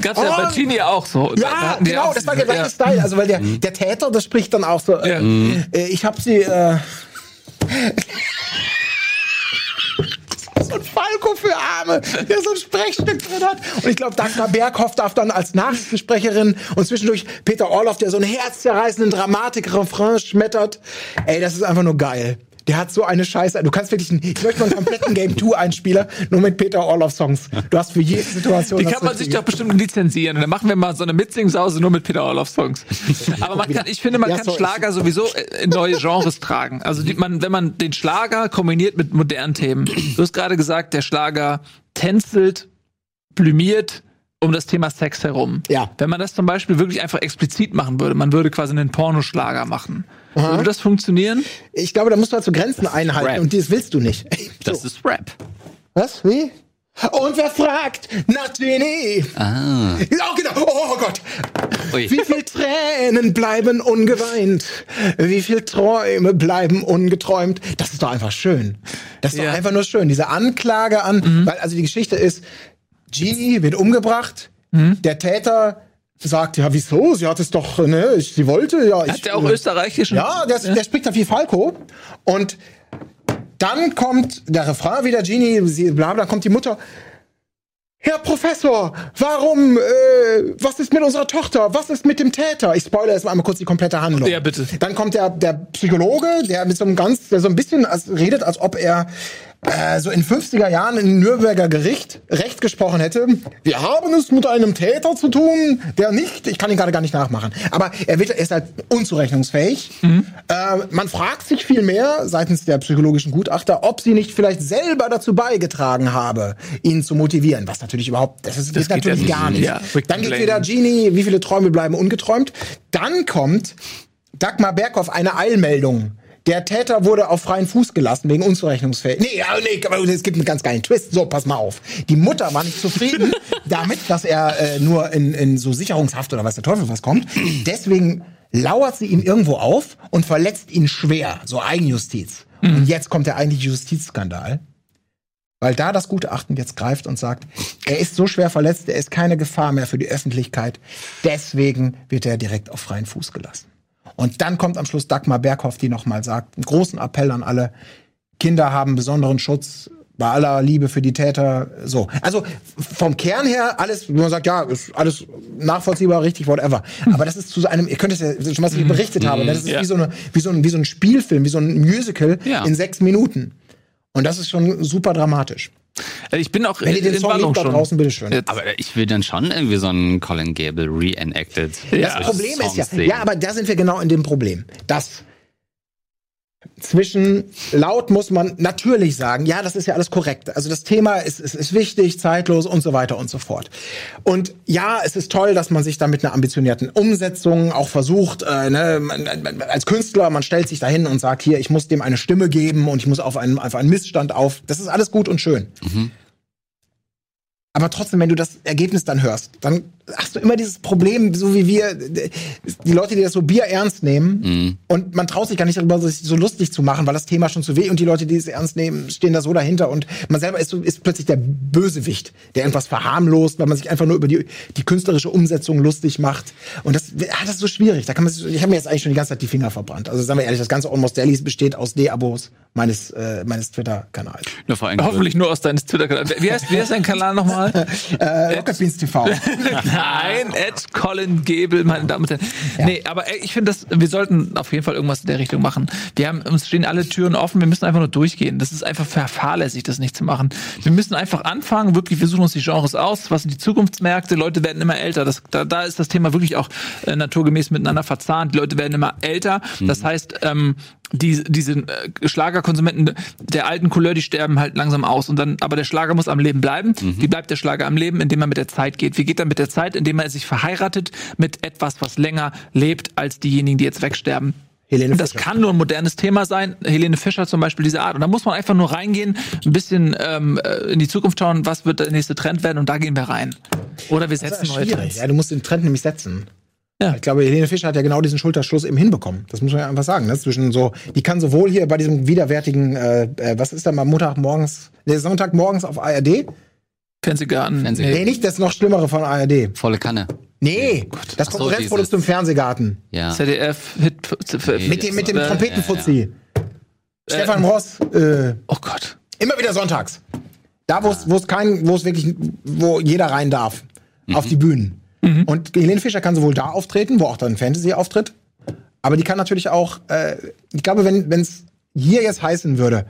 Gab's ja Oh. bei Genie auch so. Ja, genau, das war der gleiche Style. Also, weil der, der Täter, das spricht dann auch so, Ja. äh, äh, ich hab sie, äh, so ein Falco für Arme, der so ein Sprechstück drin hat. Und ich glaube, Dagmar Berghoff darf dann als Nachrichtensprecherin und zwischendurch Peter Orloff, der so einen herzzerreißenden Dramatik-Refrain schmettert. Ey, das ist einfach nur geil. Der hat so eine Scheiße. Du kannst wirklich, einen, ich möchte mal einen kompletten Game 2 Einspieler, nur mit Peter Orloff Songs. Du hast für jede Situation. Die kann man sich doch bestimmt lizenzieren. Und dann machen wir mal so eine Mitsing-Sause nur mit Peter Orloff-Songs. Aber man <laughs> kann, ich finde, man Ja, kann sorry. Schlager sowieso in neue Genres tragen. Also die, man, wenn man den Schlager kombiniert mit modernen Themen. Du hast gerade gesagt, der Schlager tänzelt, blümiert um das Thema Sex herum. Ja. Wenn man das zum Beispiel wirklich einfach explizit machen würde, man würde quasi einen Pornoschlager machen. Würde das funktionieren? Ich glaube, da musst du halt so Grenzen einhalten Rap. und das willst du nicht. <laughs> das so. ist Rap. Was? Wie? Und wer fragt nach Genie? Ah. Oh, genau. Oh Gott. Ui. Wie viel Tränen bleiben ungeweint? Wie viel Träume bleiben ungeträumt? Das ist doch einfach schön. Das ist Ja. doch einfach nur schön. Diese Anklage an, weil also die Geschichte ist, Genie wird umgebracht, der Täter sagt, ja, wieso? Sie hat es doch, ne, ich, sie wollte, ja. Ich, Hat der auch österreichischen? ja, der, der spricht da wie Falco. Und dann kommt der Refrain wieder, Genie, sie, bla bla, kommt die Mutter. Herr Professor, warum, äh, was ist mit unserer Tochter? Was ist mit dem Täter? Ich spoilere jetzt mal einmal kurz die komplette Handlung. Ja, bitte. Dann kommt der, der Psychologe, der mit so einem ganz, der so ein bisschen als, redet, als ob er äh, so in 50er Jahren in Nürnberger Gericht Recht gesprochen hätte. Wir haben es mit einem Täter zu tun, der nicht, ich kann ihn gerade gar nicht nachmachen, aber er, wird, er ist halt unzurechnungsfähig. Äh, man fragt sich viel mehr seitens der psychologischen Gutachter, ob sie nicht vielleicht selber dazu beigetragen habe, ihn zu motivieren. Was natürlich überhaupt, das, ist, das geht natürlich gar nicht. Ja, Dann geht wieder Genie, wie viele Träume bleiben ungeträumt. Dann kommt Dagmar Berghoff eine Eilmeldung. Der Täter wurde auf freien Fuß gelassen wegen Unzurechnungsfähig. Nee, nee, aber es gibt einen ganz geilen Twist. So, pass mal auf. Die Mutter war nicht zufrieden <laughs> damit, dass er äh, nur in, in so Sicherungshaft oder weiß der Teufel was kommt. Deswegen lauert sie ihm irgendwo auf und verletzt ihn schwer. So Eigenjustiz. Und jetzt kommt der eigentliche Justizskandal. Weil da das Gutachten jetzt greift und sagt, er ist so schwer verletzt, er ist keine Gefahr mehr für die Öffentlichkeit. Deswegen wird er direkt auf freien Fuß gelassen. Und dann kommt am Schluss Dagmar Berghoff, die nochmal sagt, einen großen Appell an alle, Kinder haben besonderen Schutz bei aller Liebe für die Täter. So. Also vom Kern her alles, wo man sagt, ja, ist alles nachvollziehbar, richtig, whatever. Aber das ist zu einem, ihr könnt es ja schon, was ich berichtet habe, ne? das ist Ja. wie, so eine, wie, so ein, wie so ein Spielfilm, wie so ein Musical Ja. in sechs Minuten. Und das ist schon super dramatisch. Also Ich bin auch Wenn ihr den in Song liebt da schon. draußen, bitteschön. Aber ich will dann schon irgendwie so einen Colin Gable reenacted. Ja. Das Problem ist ja, sehen. ja, aber da sind wir genau in dem Problem. Das zwischen laut muss man natürlich sagen, ja, das ist ja alles korrekt. Also das Thema ist, ist, ist wichtig, zeitlos und so weiter und so fort. Und ja, es ist toll, dass man sich da mit einer ambitionierten Umsetzung auch versucht, äh, ne, man, als Künstler, man stellt sich dahin und sagt, hier, ich muss dem eine Stimme geben und ich muss auf einen, auf einen Missstand auf. Das ist alles gut und schön. Mhm. Aber trotzdem, wenn du das Ergebnis dann hörst, dann hast du immer dieses Problem, so wie wir, die Leute, die das so Bier ernst nehmen mhm. und man traut sich gar nicht darüber, sich so lustig zu machen, weil das Thema schon zu weh und die Leute, die es ernst nehmen, stehen da so dahinter und man selber ist, so, ist plötzlich der Bösewicht, der irgendwas verharmlost, weil man sich einfach nur über die, die künstlerische Umsetzung lustig macht. Und das, ah, das ist so schwierig. Da kann man, ich habe mir jetzt eigentlich schon die ganze Zeit die Finger verbrannt. Also sagen wir ehrlich, das ganze Almost Dailies besteht aus D-Abos meines, äh, meines Twitter-Kanals. Hoffentlich nur aus deines Twitter-Kanals. Wie heißt, wie heißt dein Kanal nochmal? <laughs> äh, Rocket Beans TV. <laughs> Nein, Ed Colin Gebel, meine Damen und Herren. Ja. Nee, aber ich finde, das, wir sollten auf jeden Fall irgendwas in der Richtung machen. Wir haben, uns stehen alle Türen offen, wir müssen einfach nur durchgehen. Das ist einfach fahrlässig, das nicht zu machen. Wir müssen einfach anfangen, wirklich, wir suchen uns die Genres aus, was sind die Zukunftsmärkte, Leute werden immer älter. Das, da, da ist das Thema wirklich auch äh, naturgemäß miteinander verzahnt. Die Leute werden immer älter. Das mhm. heißt, ähm, die, diese äh, Schlagerkonsumenten der alten Couleur, die sterben halt langsam aus. Und dann, aber der Schlager muss am Leben bleiben. Mhm. Wie bleibt der Schlager am Leben? Indem er mit der Zeit geht. Wie geht er mit der Zeit? Indem er sich verheiratet mit etwas, was länger lebt als diejenigen, die jetzt wegsterben. Helene und das Fischer. kann nur ein modernes Thema sein. Helene Fischer zum Beispiel diese Art. Und da muss man einfach nur reingehen, ein bisschen ähm, äh, in die Zukunft schauen, was wird der nächste Trend werden und da gehen wir rein. Oder wir setzen neue Trends. Ja, du musst den Trend nämlich setzen. Ja. Ich glaube, Helene Fischer hat ja genau diesen Schulterschluss eben hinbekommen. Das muss man ja einfach sagen. Ne? Zwischen so, die kann sowohl hier bei diesem widerwärtigen, äh, äh, was ist da mal Montagmorgens, nee, Sonntagmorgens auf ARD? Fernsehgarten. Fernsehgarten. Nee, nicht das noch Schlimmere von ARD. Volle Kanne. Nee, oh das Konkurrenzprodukt zum Fernsehgarten. Ja. ZDF Hit nee, mit dem mit dem Trompetenfuzzi. Ja, ja. Stefan Ross. Äh, oh Gott. Immer wieder sonntags. Da wo es wo es kein wo es wirklich wo jeder rein darf mhm. auf die Bühnen. Mhm. Und Helene Fischer kann sowohl da auftreten, wo auch dann Fantasy auftritt, aber die kann natürlich auch, äh, ich glaube, wenn es hier jetzt heißen würde,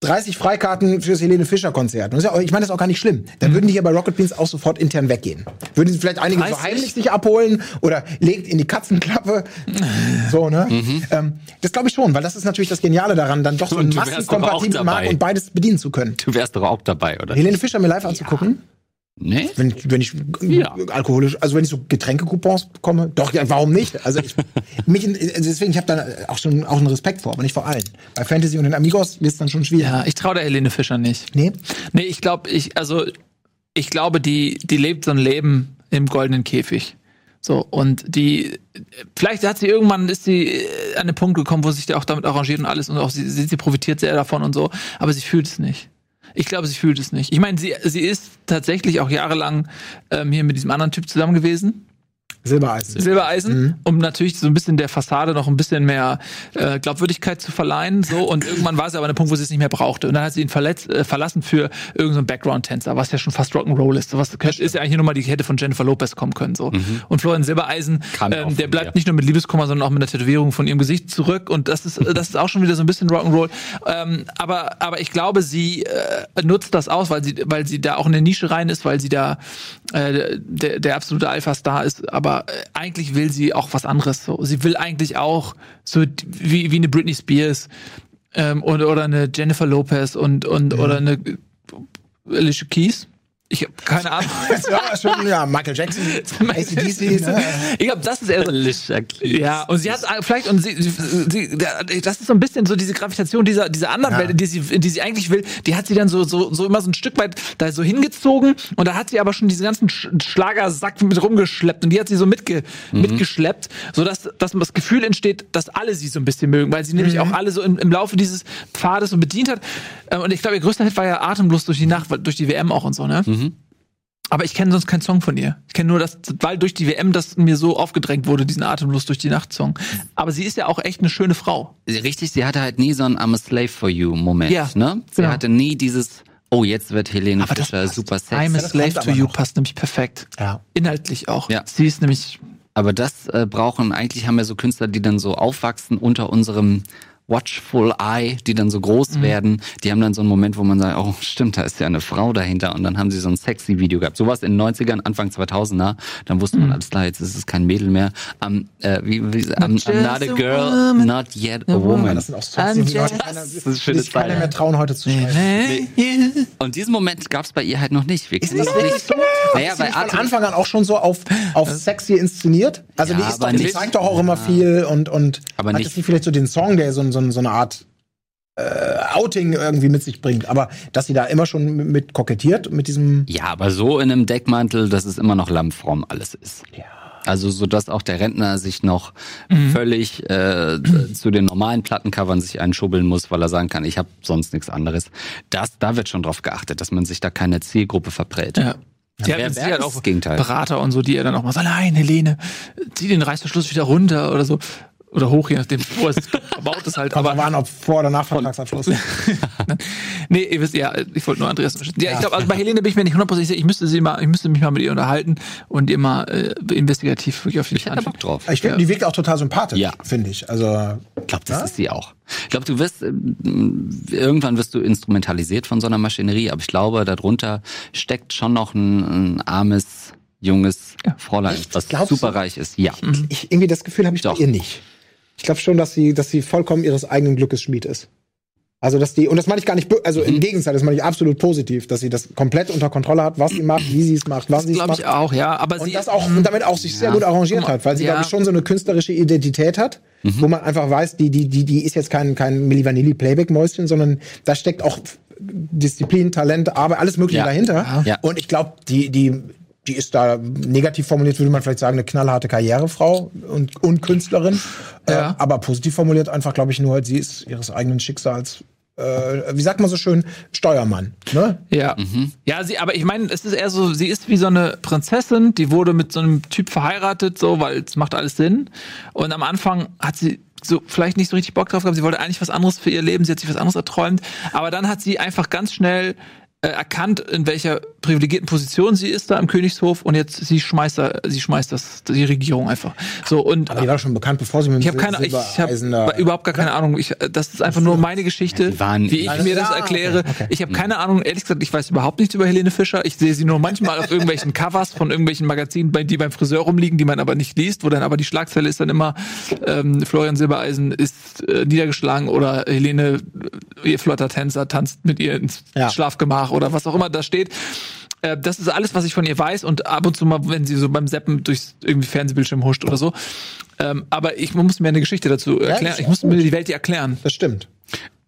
30 Freikarten fürs Helene Fischer Konzert. Ja ich meine, das ist auch gar nicht schlimm. Dann mhm. würden die hier bei Rocket Beans auch sofort intern weggehen. Würden sie vielleicht einige 30? so heimlich sich abholen oder legt in die Katzenklappe. <laughs> so, ne? Mhm. Ähm, das glaube ich schon, weil das ist natürlich das Geniale daran, dann doch so einen massenkompatiblen Markt und beides bedienen zu können. Du wärst doch auch dabei, oder? Helene Fischer mir live ja. anzugucken. Nee? Wenn, wenn ich ja. alkoholisch, also wenn ich so Getränkekupons bekomme, doch, ja, warum nicht? Also ich, <laughs> mich, also deswegen, ich habe da auch schon auch einen Respekt vor, aber nicht vor allen. Bei Fantasy und den Amigos ist dann schon schwierig. Ja, ich traue der Helene Fischer nicht. Nee? Nee, ich glaube, ich, also ich glaube, die, die lebt so ein Leben im goldenen Käfig. So, und die, vielleicht hat sie irgendwann, ist sie an den Punkt gekommen, wo sie sich auch damit arrangiert und alles und auch sie, sie profitiert sehr davon und so, aber sie fühlt es nicht. Ich glaube, sie fühlt es nicht. Ich meine, sie, sie ist tatsächlich auch jahrelang ähm, hier mit diesem anderen Typ zusammen gewesen. Silbereisen. Silbereisen, mhm. um natürlich so ein bisschen der Fassade noch ein bisschen mehr äh, Glaubwürdigkeit zu verleihen. So und irgendwann war sie aber an der Punkt, wo sie es nicht mehr brauchte. Und dann hat sie ihn verletzt, äh, verlassen für irgendeinen so Background-Tänzer, was ja schon fast Rock'n'Roll ist. Was ist ja eigentlich nur mal die Kette von Jennifer Lopez kommen können. So. Mhm. Und Florian Silbereisen, ähm, der bleibt nicht nur mit Liebeskummer, sondern auch mit der Tätowierung von ihrem Gesicht zurück. Und das ist, das ist auch schon wieder so ein bisschen Rock'n'Roll. Ähm, aber, aber ich glaube, sie äh, nutzt das aus, weil sie, weil sie da auch in der Nische rein ist, weil sie da äh, der, der absolute Alpha-Star ist. Aber aber äh, eigentlich will sie auch was anderes. So. Sie will eigentlich auch so wie, wie eine Britney Spears ähm, oder, oder eine Jennifer Lopez und, und mhm. oder eine Alicia Keys. Ich habe keine Ahnung. <laughs> ja, schon, ja, Michael Jackson, <laughs> ACDC. Ne? Ich glaube, das ist eher so. Ja, und sie hat vielleicht, und sie, sie, das ist so ein bisschen so diese Gravitation dieser, dieser anderen ja. Welt, die sie, die sie eigentlich will, die hat sie dann so, so, so immer so ein Stück weit da so hingezogen und da hat sie aber schon diese ganzen Schlagersack mit rumgeschleppt und die hat sie so mitge, mhm. mitgeschleppt, sodass dass das Gefühl entsteht, dass alle sie so ein bisschen mögen, weil sie nämlich mhm. auch alle so im, im Laufe dieses Pfades so bedient hat. Ähm, und ich glaube, ihr größter Hit war ja atemlos durch die Nacht, durch die WM auch und so, ne? Mhm. Aber ich kenne sonst keinen Song von ihr. Ich kenne nur das, weil durch die WM das mir so aufgedrängt wurde, diesen Atemlos durch die Nacht-Song. Aber sie ist ja auch echt eine schöne Frau. Richtig, sie hatte halt nie so einen I'm a Slave for You Moment. Ja, ne? Sie genau. hatte nie dieses, oh, jetzt wird Helene Aber Fischer super sexy. I'm a Slave to You passt nämlich perfekt. Ja. Inhaltlich auch. Ja. Sie ist nämlich. Aber das äh, brauchen, eigentlich haben wir so Künstler, die dann so aufwachsen unter unserem Watchful Eye, die dann so groß werden, die haben dann so einen Moment, wo man sagt, oh stimmt, da ist ja eine Frau dahinter und dann haben sie so ein sexy Video gehabt. Sowas in den 90ern, Anfang 2000er, dann wusste man, alles klar, jetzt ist es kein Mädel mehr. Um, äh, wie, wie, I'm, I'm not a girl, not yet a woman. Das sind auch Leute keiner, Das ist schöne keiner mehr trauen, heute zu schreiben. Und diesen Moment gab es bei ihr halt noch nicht. Wir kennen das nicht. so? Naja, Ist nicht von Anfang an auch schon so auf, auf sexy inszeniert? Also Ja, die ist doch, die zeigt doch auch immer viel und, und Aber hat nicht- jetzt nicht vielleicht so den Song, der so, so, so eine Art äh, Outing irgendwie mit sich bringt. Aber dass sie da immer schon mit, kokettiert, mit diesem ja, aber so in einem Deckmantel, dass es immer noch lammfromm alles ist. Ja. Also so dass auch der Rentner sich noch völlig äh, zu den normalen Plattencovern sich einschubbeln muss, weil er sagen kann, ich habe sonst nichts anderes. Das, da wird schon drauf geachtet, dass man sich da keine Zielgruppe verprellt. Ja. Die wer- hat wer sicher ist auch das Gegenteil? Berater und so, die ihr dann auch mal sagen, nein, Helene, zieh den Reißverschluss wieder runter oder so. Oder hoch, je nachdem, wo es verbaut ist halt. Aber Aber waren ob vor oder nach Vertragsabschluss. <laughs> nee, ihr wisst, ja, ich wollte nur Andreas. Ja, ich glaube, also bei Helene bin ich mir nicht hundertprozentig sicher. Ich müsste sie mal, ich müsste mich mal mit ihr unterhalten und ihr mal äh, investigativ wirklich auf die Ich hätte Bock drauf. Ich finde, die wirkt auch total sympathisch, Ja. finde ich. Also Ich glaube, das ist sie auch. Ich glaube, du wirst ähm, irgendwann wirst du instrumentalisiert von so einer Maschinerie, aber ich glaube, darunter steckt schon noch ein, ein armes, junges Fräulein, was Glaubst du? superreich ist. Ja. ich, irgendwie das Gefühl habe ich Doch. bei ihr nicht. Ich glaube schon, dass sie, dass sie vollkommen ihres eigenen Glückes Schmied ist. Also, dass die, und das meine ich gar nicht, also Mhm. im Gegenteil, das meine ich absolut positiv, dass sie das komplett unter Kontrolle hat, was sie macht, wie sie es macht, wann sie es glaube macht. ich auch, ja. Aber Und sie das auch, und damit auch sich sehr gut arrangiert hat, weil sie, ja. Mhm. glaube ich, schon so eine künstlerische Identität hat, wo man einfach weiß, die, die, die, die ist jetzt kein, kein Milli Vanilli Playback-Mäuschen, sondern da steckt auch Disziplin, Talent, Arbeit, alles Mögliche Ja. dahinter. Ja. Und ich glaube, die, die, die ist da negativ formuliert, würde man vielleicht sagen, eine knallharte Karrierefrau und, und Künstlerin. Ja. Äh, aber positiv formuliert einfach, glaube ich, nur, sie ist ihres eigenen Schicksals, äh, wie sagt man so schön, Steuermann. Ne? Ja. Ja, sie, aber ich meine, es ist eher so, sie ist wie so eine Prinzessin, die wurde mit so einem Typ verheiratet, so, weil es macht alles Sinn. Und am Anfang hat sie so vielleicht nicht so richtig Bock drauf gehabt. Sie wollte eigentlich was anderes für ihr Leben, sie hat sich was anderes erträumt. Aber dann hat sie einfach ganz schnell äh, erkannt, in welcher privilegierten Position sie ist da im Königshof und jetzt sie schmeißt da, sie schmeißt das die Regierung einfach. So und Aber die war schon bekannt, bevor sie mit ich habe keine, ich habe überhaupt gar keine Ahnung. Ich, das ist einfach nur meine Geschichte, waren- wie ich mir das erkläre. okay, okay. Ich habe keine Ahnung. Ehrlich gesagt, ich weiß überhaupt nichts über Helene Fischer. Ich sehe sie nur manchmal auf irgendwelchen <laughs> Covers von irgendwelchen Magazinen, bei, die beim Friseur rumliegen, die man aber nicht liest, wo dann aber die Schlagzeile ist dann immer ähm, Florian Silbereisen ist äh, niedergeschlagen oder Helene, ihr flotter Tänzer, tanzt mit ihr ins Ja. Schlafgemach oder was auch immer da steht. Äh, Das ist alles, was ich von ihr weiß und ab und zu mal, wenn sie so beim Seppen durchs irgendwie Fernsehbildschirm huscht oder so. Ähm, aber ich muss mir eine Geschichte dazu erklären. ist ich muss mir die Welt erklären. Das stimmt.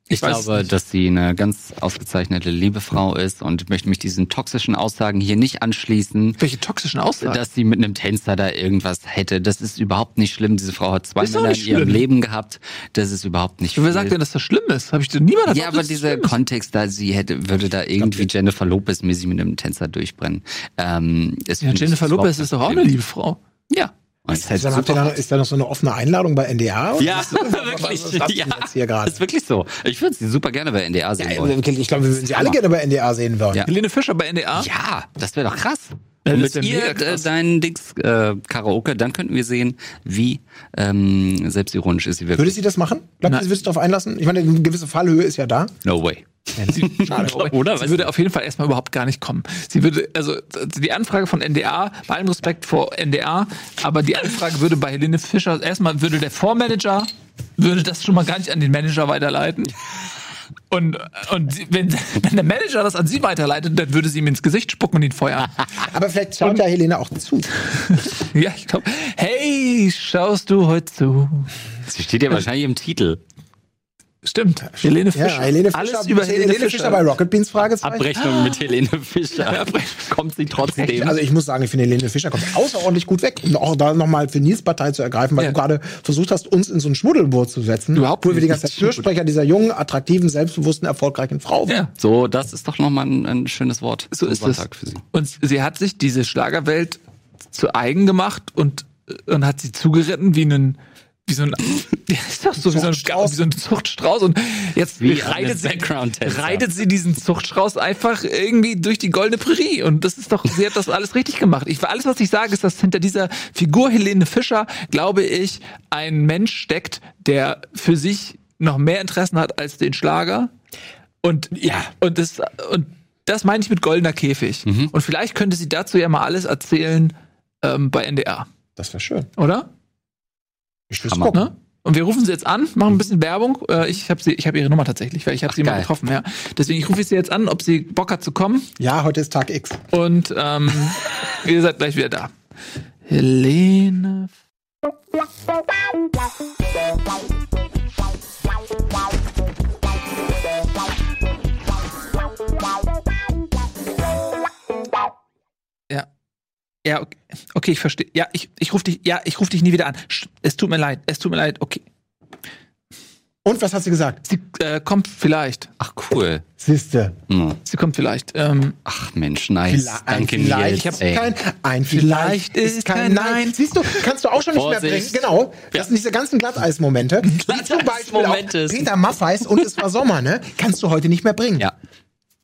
Ich, weiß glaube, dass sie eine ganz ausgezeichnete liebe Frau ist und möchte mich diesen toxischen Aussagen hier nicht anschließen. Welche toxischen Aussagen? Dass sie mit einem Tänzer da irgendwas hätte. Das ist überhaupt nicht schlimm. Diese Frau hat zwei Ist Männer in ihrem schlimm. Leben gehabt. Das ist überhaupt nicht Wer viel. sagt denn, dass das schlimm ist? Habe ich dir niemand Ja, aber dieser Kontext da, sie hätte, würde da irgendwie Jennifer Lopez mäßig mit einem Tänzer durchbrennen. Ähm, ja, ich Jennifer Lopez ist doch auch eine schlimm. liebe Frau. Ja. Und ist halt Dann habt ihr super- da, ist da noch so eine offene Einladung bei NDA? ja, was? <laughs> Was- wirklich. Was ihr ja, hier gerade? ist wirklich so. Ich würde sie super gerne bei NDA sehen Ja, wollen. ich glaube, wir würden sie alle gerne bei NDA sehen wollen. Ja. Helene Fischer bei NDA? Ja, das wäre doch krass. Und mit ihr äh, krass. dein Dings äh, Karaoke, dann könnten wir sehen, wie ähm, selbstironisch ist sie Würde wirklich. sie das machen? Glaubt ihr, sie würde sich darauf einlassen? Ich meine, eine gewisse Fallhöhe ist ja da. No way. <laughs> Schade, Oder? Sie würde auf jeden Fall erstmal überhaupt gar nicht kommen. Sie würde, also die Anfrage von NDA, bei allem Respekt vor NDA, aber die Anfrage würde bei Helene Fischer, erstmal würde der Vormanager, würde das schon mal gar nicht an den Manager weiterleiten. Und, und wenn, wenn der Manager das an sie weiterleitet, dann würde sie ihm ins Gesicht spucken und ihn feuern. <laughs> Aber vielleicht schaut ja Helene auch zu. <laughs> ja, ich glaube, hey, schaust du heute zu? Sie steht ja wahrscheinlich im Titel. Stimmt, Helene Fischer. Ja, Helene Fischer, Alles über Helene, Fischer. bei Rocket Beans Fragezeichen. Abrechnung mit Helene Fischer. <laughs> Kommt sie trotzdem. Also ich muss sagen, ich finde Helene Fischer kommt außerordentlich gut weg. Und auch da nochmal für Nils Partei zu ergreifen, weil Ja. du gerade versucht hast, uns in so ein Schmuddelboot zu setzen. Überhaupt Obwohl wir die ganze Zeit Fürsprecher dieser jungen, attraktiven, selbstbewussten, erfolgreichen Frau waren. Ja. so, das ist doch nochmal ein, ein schönes Wort. So ist es. Sonntag für sie. Und sie hat sich diese Schlagerwelt zu eigen gemacht und, und hat sie zugeritten wie einen wie so ein, <laughs> ist doch so wie so, ein, Zuchtstrauß. wie so ein Zuchtstrauß und jetzt Wie reitet sie, reitet sie diesen Zuchtstrauß einfach irgendwie durch die goldene Prärie und das ist doch, sie hat das alles richtig gemacht. Ich, alles, was ich sage, ist, dass hinter dieser Figur Helene Fischer, glaube ich, ein Mensch steckt, der für sich noch mehr Interessen hat als den Schlager. Und ja, und das, und das meine ich mit goldener Käfig. Mhm. Und vielleicht könnte sie dazu ja mal alles erzählen ähm, bei NDR, Das wäre schön. oder? Ich will's Hammer. gucken. Ne? Und wir rufen sie jetzt an, machen ein bisschen Werbung. Äh, ich habe sie, ich habe ihre Nummer tatsächlich, weil ich habe sie mal geil. getroffen. Ja. Deswegen ich rufe ich sie jetzt an, ob sie Bock hat zu kommen. Ja, heute ist Tag X. Und ähm, <laughs> ihr seid gleich wieder da. Helene. Ja. Ja, okay, okay ich verstehe. Ja, ich, ich rufe dich, ja, ich rufe dich nie wieder an. Sch- Es tut mir leid, es tut mir leid. Okay. Und was hat sie gesagt? Sie äh, kommt vielleicht. Ach, cool. Siehste. Hm. Sie kommt vielleicht. Ähm, Ach Mensch, nice. Vielleicht, ein Danke, vielleicht Nils. ist ey. kein, ein vielleicht ist kein Nein. Siehst du, kannst du auch schon nicht mehr Vorsicht. bringen. Genau. Das sind diese ganzen Glatteis-Momente. <laughs> Glatteis-Momente. Peter Maffeis und es war Sommer, ne? Kannst du heute nicht mehr bringen. Ja.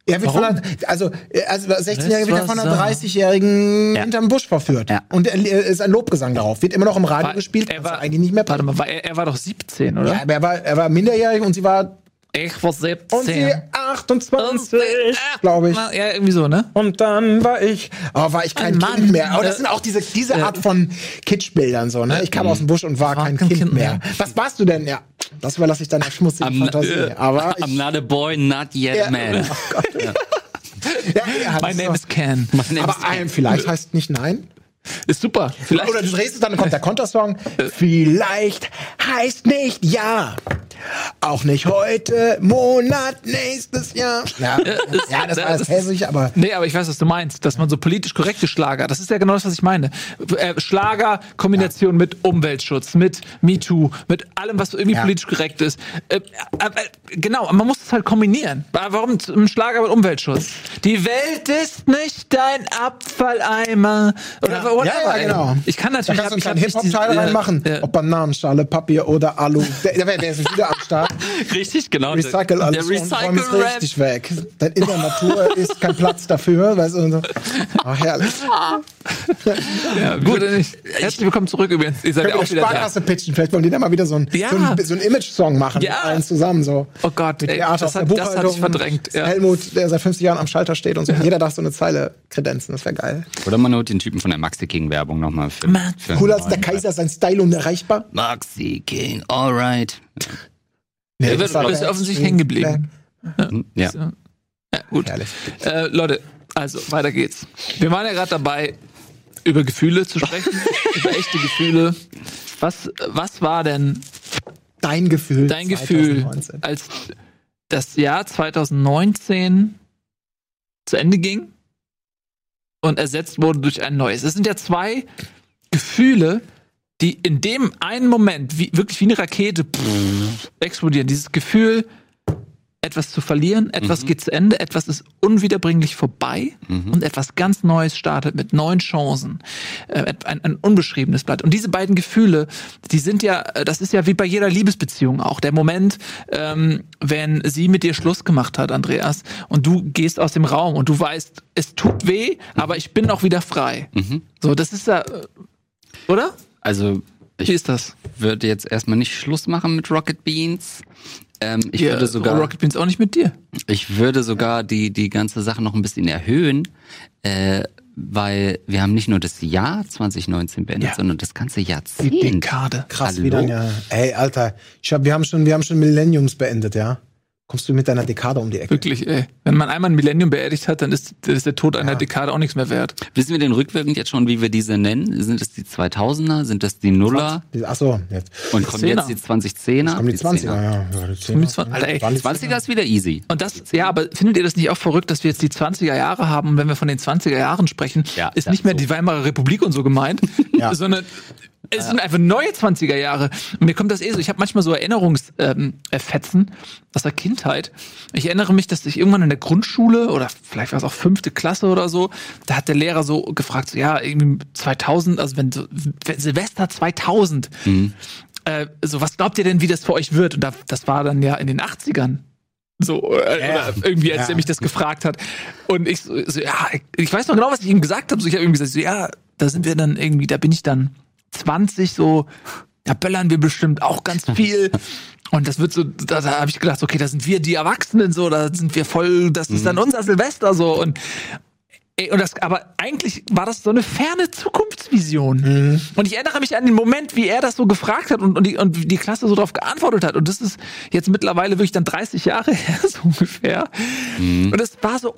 Er wird von einer, also, äh, also 16-Jährige wird von einer 30-Jährigen Ja. hinterm Busch verführt. Ja. Und er äh, ist ein Lobgesang darauf. Wird immer noch im Radio War- gespielt, er war- eigentlich nicht mehr warte mal, war, er, er war doch 17, oder? Ja, aber er war, er war minderjährig und sie war Ich war 17. und sie 28, glaube ich. Ja, irgendwie so, ne? Und dann war ich, aber war ich kein Ein Mann. Kind mehr. Aber das sind auch diese, diese Art von Kitschbildern so, ne? Ich kam aus dem Busch und war, kein, kind, mehr. Was warst du denn? Ja, das überlasse ich deiner schmutzigen I'm, Fantasie. äh, Aber <laughs> I'm ich, not a boy, not yet Ja. a man. <laughs> <laughs> ja, ja, My das name is Ken. My name aber is- ein vielleicht heißt nicht nein. Ist super. Vielleicht. Oder du drehst es, dann kommt der Kontersong. Vielleicht heißt nicht ja. Auch nicht heute, Monat, nächstes Jahr. Ja, <laughs> ja das war das jetzt hässlich, aber Nee, aber ich weiß, was du meinst, dass man so politisch korrekte Schlager, das ist ja genau das, was ich meine. Äh, Schlager, Kombination mit Umweltschutz, mit MeToo, mit allem, was irgendwie Ja. politisch korrekt ist. Äh, äh, genau, man muss es halt kombinieren. Warum ein Schlager mit Umweltschutz? Die Welt ist nicht dein Abfalleimer. Oder Ja. whatever, Ja, ja, genau. Ich kann da natürlich kannst du einen kleinen Hip-Hop-Teil ja, reinmachen. ja. Ob Bananenschale, Papier oder Alu. Der, der, der ist wieder am Start. <laughs> Richtig, genau. Recycle alles Der und räum es Recycle-Rap. richtig weg. Denn in der Natur ist kein Platz dafür. Weißt du, und so. Ach, herrlich. <laughs> Ja, gut, nicht? Herzlich willkommen zurück übrigens. Ihr seid ja auch wieder da. Pitchen. Vielleicht wollen die da mal wieder so ein, Ja. so ein, so ein Image-Song machen. Ja. Mit allen zusammen. So. Oh Gott, Mit ey, das hat- das hatte Buchhaltung. ich verdrängt, ja. Helmut, der seit 50 Jahren am Schalter steht und so. Jeder darf so eine Zeile kredenzen. Das wäre geil. Oder man holt den Typen von der Maxi King Werbung nochmal Cooler als der Kaiser, sein Style unerreichbar. Maxi King, alright. <laughs> Nee, Der das ist offensichtlich hängen geblieben. Ja. So. Ja, gut. Äh, Leute, also weiter geht's. Wir waren ja gerade dabei, über Gefühle zu sprechen, <laughs> über echte Gefühle. Was, was war denn Dein Gefühl. dein Gefühl, 2019. als das Jahr 2019 zu Ende ging und ersetzt wurde durch ein neues? Es sind ja zwei Gefühle, die in dem einen Moment wie, wirklich wie eine Rakete pff, explodieren. Dieses Gefühl, etwas zu verlieren, etwas geht zu Ende, etwas ist unwiederbringlich vorbei und etwas ganz Neues startet mit neuen Chancen. Äh, ein, ein unbeschriebenes Blatt. Und diese beiden Gefühle, die sind ja, äh, das ist ja wie bei jeder Liebesbeziehung auch. Der Moment, ähm, wenn sie mit dir Schluss gemacht hat, Andreas, und du gehst aus dem Raum und du weißt, es tut weh, aber ich bin auch wieder frei. So, das ist ja, äh, oder? Also, Wie ich ist das? würde jetzt erstmal nicht Schluss machen mit Rocket Beans. Ähm, ich Ja, würde sogar, Rocket Beans auch nicht mit dir. ich würde sogar die, die ganze Sache noch ein bisschen erhöhen, äh, weil wir haben nicht nur das Jahr 2019 beendet, Ja. sondern das ganze Die Jahrzehnt. Dekade. Krass, Hallo? wie ja. Ey, Alter, ich hab, wir haben schon, wir haben schon Millenniums beendet, ja. Kommst du mit deiner Dekade um die Ecke? Wirklich, ey. Wenn man einmal ein Millennium beerdigt hat, dann ist, ist der Tod einer Dekade auch nichts mehr wert. Wissen wir denn rückwirkend jetzt schon, wie wir diese nennen? Sind das die 2000er? Sind das die Nuller? Ach so, jetzt. Und kommen jetzt die 2010er? Kommen die 20er, 10er. ja. ja die 10er. Alter, ey, Waren die 20er ist wieder easy. Und das, ja, aber findet ihr das nicht auch verrückt, dass wir jetzt die 20er Jahre haben und wenn wir von den 20er Jahren sprechen, Ja, ist ja, nicht mehr so. die Weimarer Republik und so gemeint, <laughs> Ja. sondern es sind einfach neue 20er Jahre. Und mir kommt das eh so, ich habe manchmal so Erinnerungsfetzen ähm, äh, aus der Kindheit. Ich erinnere mich, dass ich irgendwann in der Grundschule oder vielleicht war es auch fünfte Klasse oder so, da hat der Lehrer so gefragt, so, ja, irgendwie 2000, also wenn so, wenn Silvester 2000, äh, so was glaubt ihr denn, wie das für euch wird? Und da, das war dann ja in den 80ern. So, äh, oder irgendwie, als Ja. er mich das gefragt hat. Und ich so, so, ja, ich weiß noch genau, was ich ihm gesagt habe. So, ich habe ihm gesagt, so, ja, da sind wir dann irgendwie, da bin ich dann 20, so, da böllern wir bestimmt auch ganz <laughs> viel. Und das wird so, da, da habe ich gedacht, okay, da sind wir die Erwachsenen so, da sind wir voll, das ist dann unser Silvester so und ey, und das, aber eigentlich war das so eine ferne Zukunftsvision. Und ich erinnere mich an den Moment, wie er das so gefragt hat und, und, die, und die Klasse so darauf geantwortet hat. Und das ist jetzt mittlerweile wirklich dann 30 Jahre <laughs> her, so ungefähr. Und es war so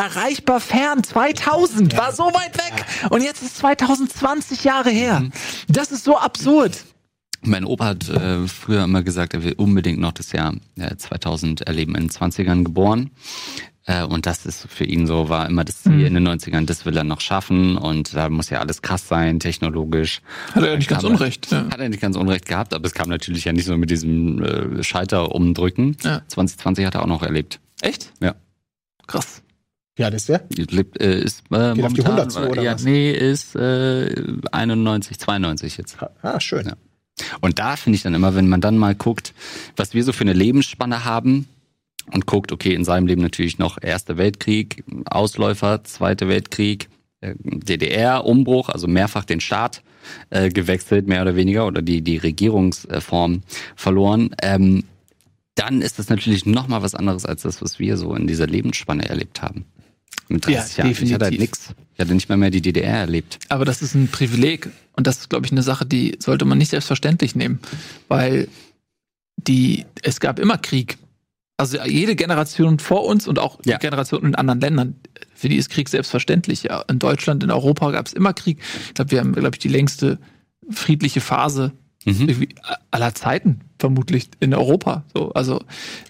unerreichbar fern. 2000 war so weit weg. Und jetzt ist 2020 Jahre her. Das ist so absurd. Mein Opa hat äh, früher immer gesagt, er will unbedingt noch das Jahr äh, 2000 erleben, in den 20ern geboren. Äh, und das ist für ihn so, war immer das Ziel in den 90ern, das will er noch schaffen. Und da muss ja alles krass sein, technologisch. Hat er ja nicht ganz Kam- unrecht. Ja. Hat er nicht ganz unrecht gehabt, aber es kam natürlich ja nicht so mit diesem äh, Schalter umdrücken. Ja. 2020 hat er auch noch erlebt. Echt? Ja. Krass. Ja, das ist der. Lebt, äh, ist äh, Geht auf die 100 zu, oder ja, was? nee, ist äh, 91, 92 jetzt. Ah, schön. Ja. Und da finde ich dann immer, wenn man dann mal guckt, was wir so für eine Lebensspanne haben und guckt, okay, in seinem Leben natürlich noch Erster Weltkrieg, Ausläufer, Zweiter Weltkrieg, äh, DDR, Umbruch, also mehrfach den Staat äh, gewechselt, mehr oder weniger, oder die, die Regierungsform verloren. Ähm, dann ist das natürlich noch mal was anderes als das, was wir so in dieser Lebensspanne erlebt haben. Mit 30 Ja, Jahren. Ich hatte halt definitiv. nix. Ich hatte nicht mal mehr die DDR erlebt. Aber das ist ein Privileg. Und das ist, glaube ich, eine Sache, die sollte man nicht selbstverständlich nehmen. Weil die, es gab immer Krieg. Also jede Generation vor uns und auch Ja. die Generation in anderen Ländern, für die ist Krieg selbstverständlich. Ja, in Deutschland, in Europa gab es immer Krieg. Ich glaube, wir haben, glaube ich, die längste friedliche Phase Mhm. aller Zeiten vermutlich in Europa. So, also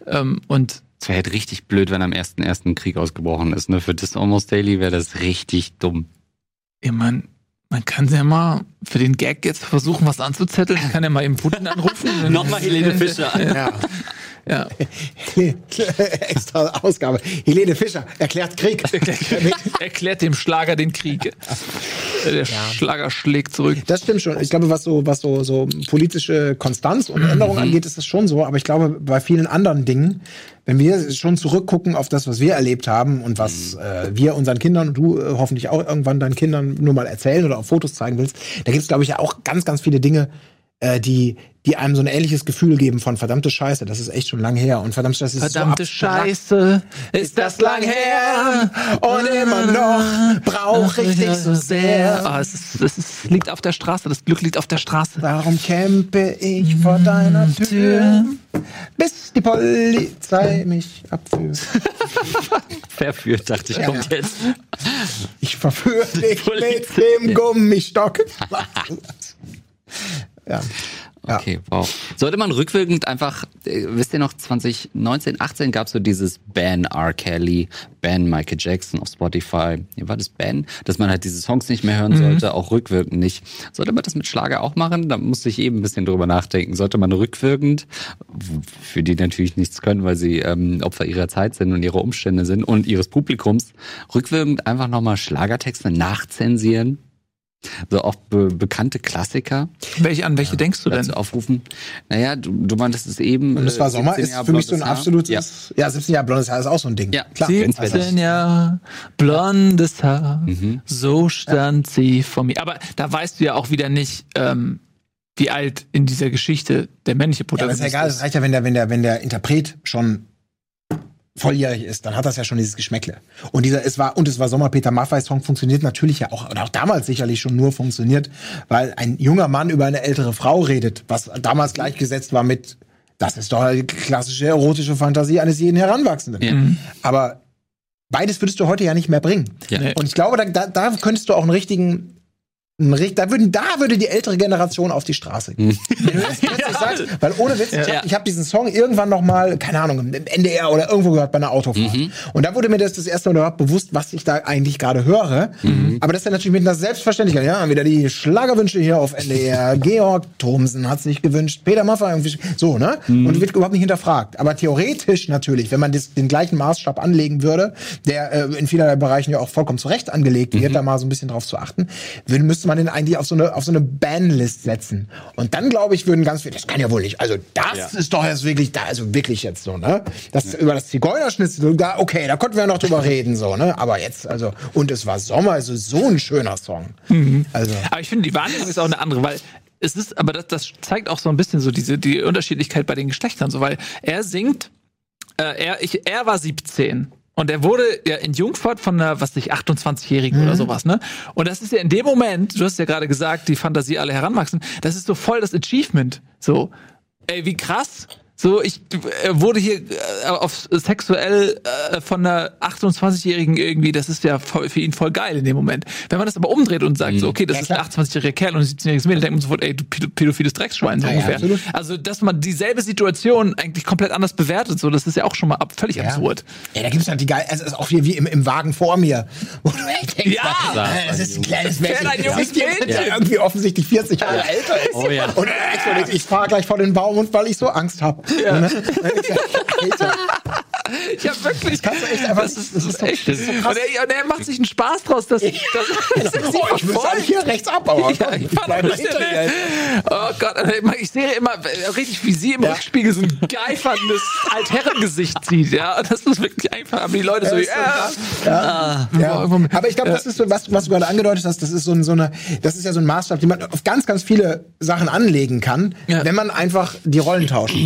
ähm, und Es wäre halt richtig blöd, wenn am 1.1. ein Krieg ausgebrochen ist. Ne? Für das Almost Daily wäre das richtig dumm. ich mein, man kann ja mal für den Gag jetzt versuchen, was anzuzetteln. Ich kann ja mal eben Putin anrufen. <laughs> Nochmal Helene Fischer. Ja. Ja. <laughs> Extra Ausgabe. Helene Fischer erklärt Krieg. <laughs> Erklärt dem Schlager den Krieg. Der Schlager schlägt zurück. Das stimmt schon. Ich glaube, was so, was so, so politische Konstanz und Änderung angeht, ist das schon so. Aber ich glaube, bei vielen anderen Dingen, wenn wir schon zurückgucken auf das, was wir erlebt haben und was äh, wir unseren Kindern und du äh, hoffentlich auch irgendwann deinen Kindern nur mal erzählen oder auf Fotos zeigen willst, da gibt es, glaube ich, ja auch ganz, ganz viele Dinge, äh, die, die einem so ein ähnliches Gefühl geben von verdammte Scheiße, das ist echt schon lang her. Und verdammt, das ist Verdammte so. Scheiße, ist das lang her und immer noch brauche ich dich so sehr. Ah, es, ist, es ist, liegt auf der Straße, das Glück liegt auf der Straße. Warum campe ich vor deiner Tür, bis die Polizei mich abführt? <laughs> Verführt, dachte ich, kommt jetzt. Ich verführe dich Polizei. mit dem Gummistock. <laughs> ja. Okay, wow. Sollte man rückwirkend einfach, äh, wisst ihr noch, 2019, 18 gab es so dieses Ban R. Kelly, Ban Michael Jackson auf Spotify. Wie war das Ban? Dass man halt diese Songs nicht mehr hören sollte, auch rückwirkend nicht. Sollte man das mit Schlager auch machen? Da musste ich eben ein bisschen drüber nachdenken. Sollte man rückwirkend, für die natürlich nichts können, weil sie ähm, Opfer ihrer Zeit sind und ihrer Umstände sind und ihres Publikums, rückwirkend einfach nochmal Schlagertexte nachzensieren? So auch be bekannte Klassiker Welche, an welche denkst du denn? aufrufen. Naja, du, du meintest es eben. Und das war äh, Sommer, 17 ist für mich so ein absolutes. Ja, 17 Jahre blondes Haar ist auch so ein Ding. Ja, klar. 17 Jahre, blondes Haar, so stand sie vor mir. Aber da weißt du ja auch wieder nicht, ähm, wie alt in dieser Geschichte der männliche Ja, aber ist Protagonist ja egal, es reicht ja, wenn der, wenn der, wenn der Interpret schon volljährig ist, dann hat das ja schon dieses Geschmäckle. Und dieser, es war, und es war Sommer Peter Maffay Song funktioniert natürlich ja auch, oder auch damals sicherlich schon nur funktioniert, weil ein junger Mann über eine ältere Frau redet, was damals gleichgesetzt war mit, das ist doch eine klassische erotische Fantasie eines jeden Heranwachsenden. Ja. Aber beides würdest du heute ja nicht mehr bringen. Ja. Und ich glaube, da, da, könntest du auch einen richtigen, da, würden, da würde die ältere Generation auf die Straße gehen. <laughs> Wenn du das plötzlich sagst, weil ohne Witz, ich Ja. habe ich hab diesen Song irgendwann noch mal, keine Ahnung, im NDR oder irgendwo gehört bei einer Autofahrt. Und da wurde mir das das erste Mal überhaupt bewusst, was ich da eigentlich gerade höre. Aber das ist ja natürlich mit einer Selbstverständlichkeit. Ja, wieder die Schlagerwünsche hier auf NDR. <laughs> Georg Thomsen hat sich gewünscht, Peter Maffay irgendwie so, ne? Und wird überhaupt nicht hinterfragt. Aber theoretisch natürlich, wenn man das, den gleichen Maßstab anlegen würde, der äh, in vielerlei Bereichen ja auch vollkommen zu Recht angelegt wird, da mal so ein bisschen drauf zu achten, würde, müsste man den eigentlich auf so eine, auf so eine Banlist setzen. Und dann, glaube ich, würden ganz viele, das kann ja wohl nicht. Also, das ist doch jetzt wirklich, da, also wirklich jetzt so, ne? Das, Über das Zigeunerschnitzel, da, okay, da konnten wir noch drüber reden, so, ne? Aber jetzt, also, und es war Sommer, also so ein schöner Song. Also, Aber ich finde, die Wahrnehmung ist auch eine andere, weil es ist, aber das, das zeigt auch so ein bisschen so diese die Unterschiedlichkeit bei den Geschlechtern, so weil er singt, äh, er ich, er war 17 und er wurde ja in Jungfurt von einer, was nicht, 28-Jährigen oder sowas, ne? Und das ist ja in dem Moment, du hast ja gerade gesagt, die Fantasie alle heranwachsen, das ist so voll das Achievement. So, ey, wie krass. So, ich äh, wurde hier äh, auf sexuell äh, von einer 28-Jährigen irgendwie, das ist ja voll, für ihn voll geil in dem Moment. Wenn man das aber umdreht und sagt, so, okay, das Ja, ist ein klar. 28-jähriger Kerl und ein 17-jähriges Mädel, denkt man sofort, ey, du pädo- pädophiles Drecksschwein, so Ja, ja, ungefähr. absolut. Also, dass man dieselbe Situation eigentlich komplett anders bewertet, so, das ist ja auch schon mal ab, völlig absurd. Ja, da gibt's halt die geil, also es ist auch wie, wie im, im Wagen vor mir. <laughs> Wo du echt denkst, Ja! äh, das ist ein kleines Mädchen. ein junges Das ist Mädchen. der irgendwie offensichtlich 40 Jahre älter ist. Oh ja. Und explodiert, ich fahre gleich vor den Baum und weil ich so Angst habe. Ja. Ne? Alter, <laughs> Ja, wirklich. du echt einfach das ist, das ist echt. das ist so krass. und, er, und er macht sich einen Spaß draus, dass, dass, dass sie oh, ich eigentlich hier rechts ab, aber Ja, ich ich fand bleib das hinter ja, dir. Oh Gott, ich sehe immer äh, richtig, wie sie im Ja. Rückspiegel so ein geiferndes Altherrengesicht zieht, ja. Das ist wirklich einfach, aber die Leute so, Ja, so ja. krass. Ja. Ja. Aber ich glaube, das ist so, was, was du gerade angedeutet hast, das ist so, ein, so eine, das ist ja so ein Maßstab, den man auf ganz, ganz viele Sachen anlegen kann, Ja. wenn man einfach die Rollen tauscht.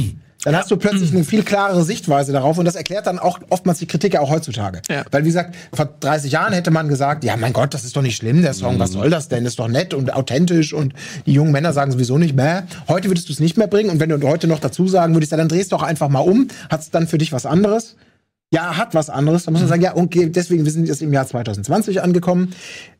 Dann hast du plötzlich eine viel klarere Sichtweise darauf und das erklärt dann auch oftmals die Kritiker auch heutzutage. Ja. Weil wie gesagt, vor 30 Jahren hätte man gesagt, ja mein Gott, das ist doch nicht schlimm, der Song, was soll das denn? Ist doch nett und authentisch und die jungen Männer sagen sowieso nicht mehr. Heute würdest du es nicht mehr bringen und wenn du heute noch dazu sagen würdest, ja, dann drehst doch einfach mal um, hat's dann für dich was anderes? Ja, hat was anderes. Da muss man sagen, ja, okay, deswegen, wir sind jetzt im Jahr 2020 angekommen.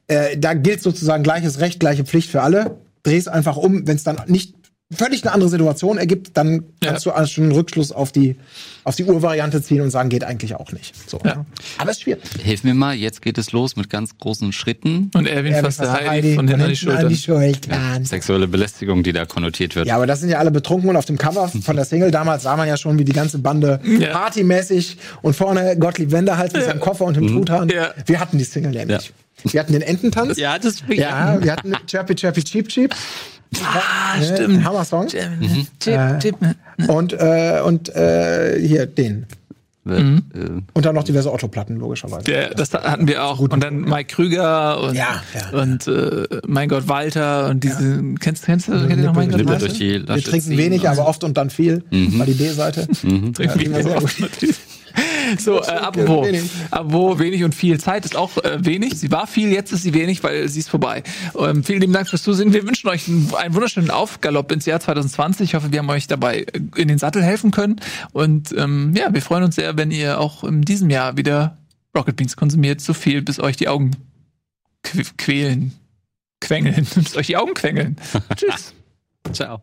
Äh, da gilt sozusagen gleiches Recht, gleiche Pflicht für alle. Dreh's einfach um, wenn es dann nicht völlig eine andere Situation ergibt, dann kannst du also schon einen Rückschluss auf die, auf die Urvariante ziehen und sagen, geht eigentlich auch nicht. So. Ja. Aber es ist schwierig. Hilf mir mal, jetzt geht es los mit ganz großen Schritten. Und Erwin Ja, fasst was der der Heidi von hinten an die Schultern. Schultern. Sexuelle Belästigung, die da konnotiert wird. Ja, aber das sind ja alle betrunken und auf dem Cover von der Single damals sah man ja schon, wie die ganze Bande Ja. partymäßig und vorne Gottlieb Wenderhals mit seinem Koffer und dem Truthahn. Ja. Wir hatten die Single nämlich. Wir hatten den Ententanz. Ja, das Ja, wir hatten <laughs> Chirpy Chirpy Cheep Cheep. Ah, Ne, stimmt. Hammer-Song. Chip, chip. Und, äh, und äh, hier, den. Mhm. Und dann noch diverse Otto-Platten, logischerweise. Der, das hatten wir auch. Und dann Mike Krüger und, Ja, ja. und äh, mein Gott Walter und diese. Kennst, kennst du kennt ihr noch mein Gott Walter? Wir trinken wenig, aber oft und dann viel. War die B-Seite. <laughs> Trinken Ja, wir sehr auch gut. So, äh, apropos, wenig. apropos wenig und viel. Zeit ist auch äh, wenig. Sie war viel, jetzt ist sie wenig, weil sie ist vorbei. Ähm, vielen lieben Dank fürs Zusehen. Wir wünschen euch einen, einen wunderschönen Aufgalopp ins Jahr 2020. Ich hoffe, wir haben euch dabei äh, in den Sattel helfen können. Und ähm, ja, wir freuen uns sehr, wenn ihr auch in diesem Jahr wieder Rocket Beans konsumiert, so viel, bis euch die Augen qu quälen. Quengeln. <laughs> bis euch die Augen quengeln. <laughs> Tschüss. Ciao.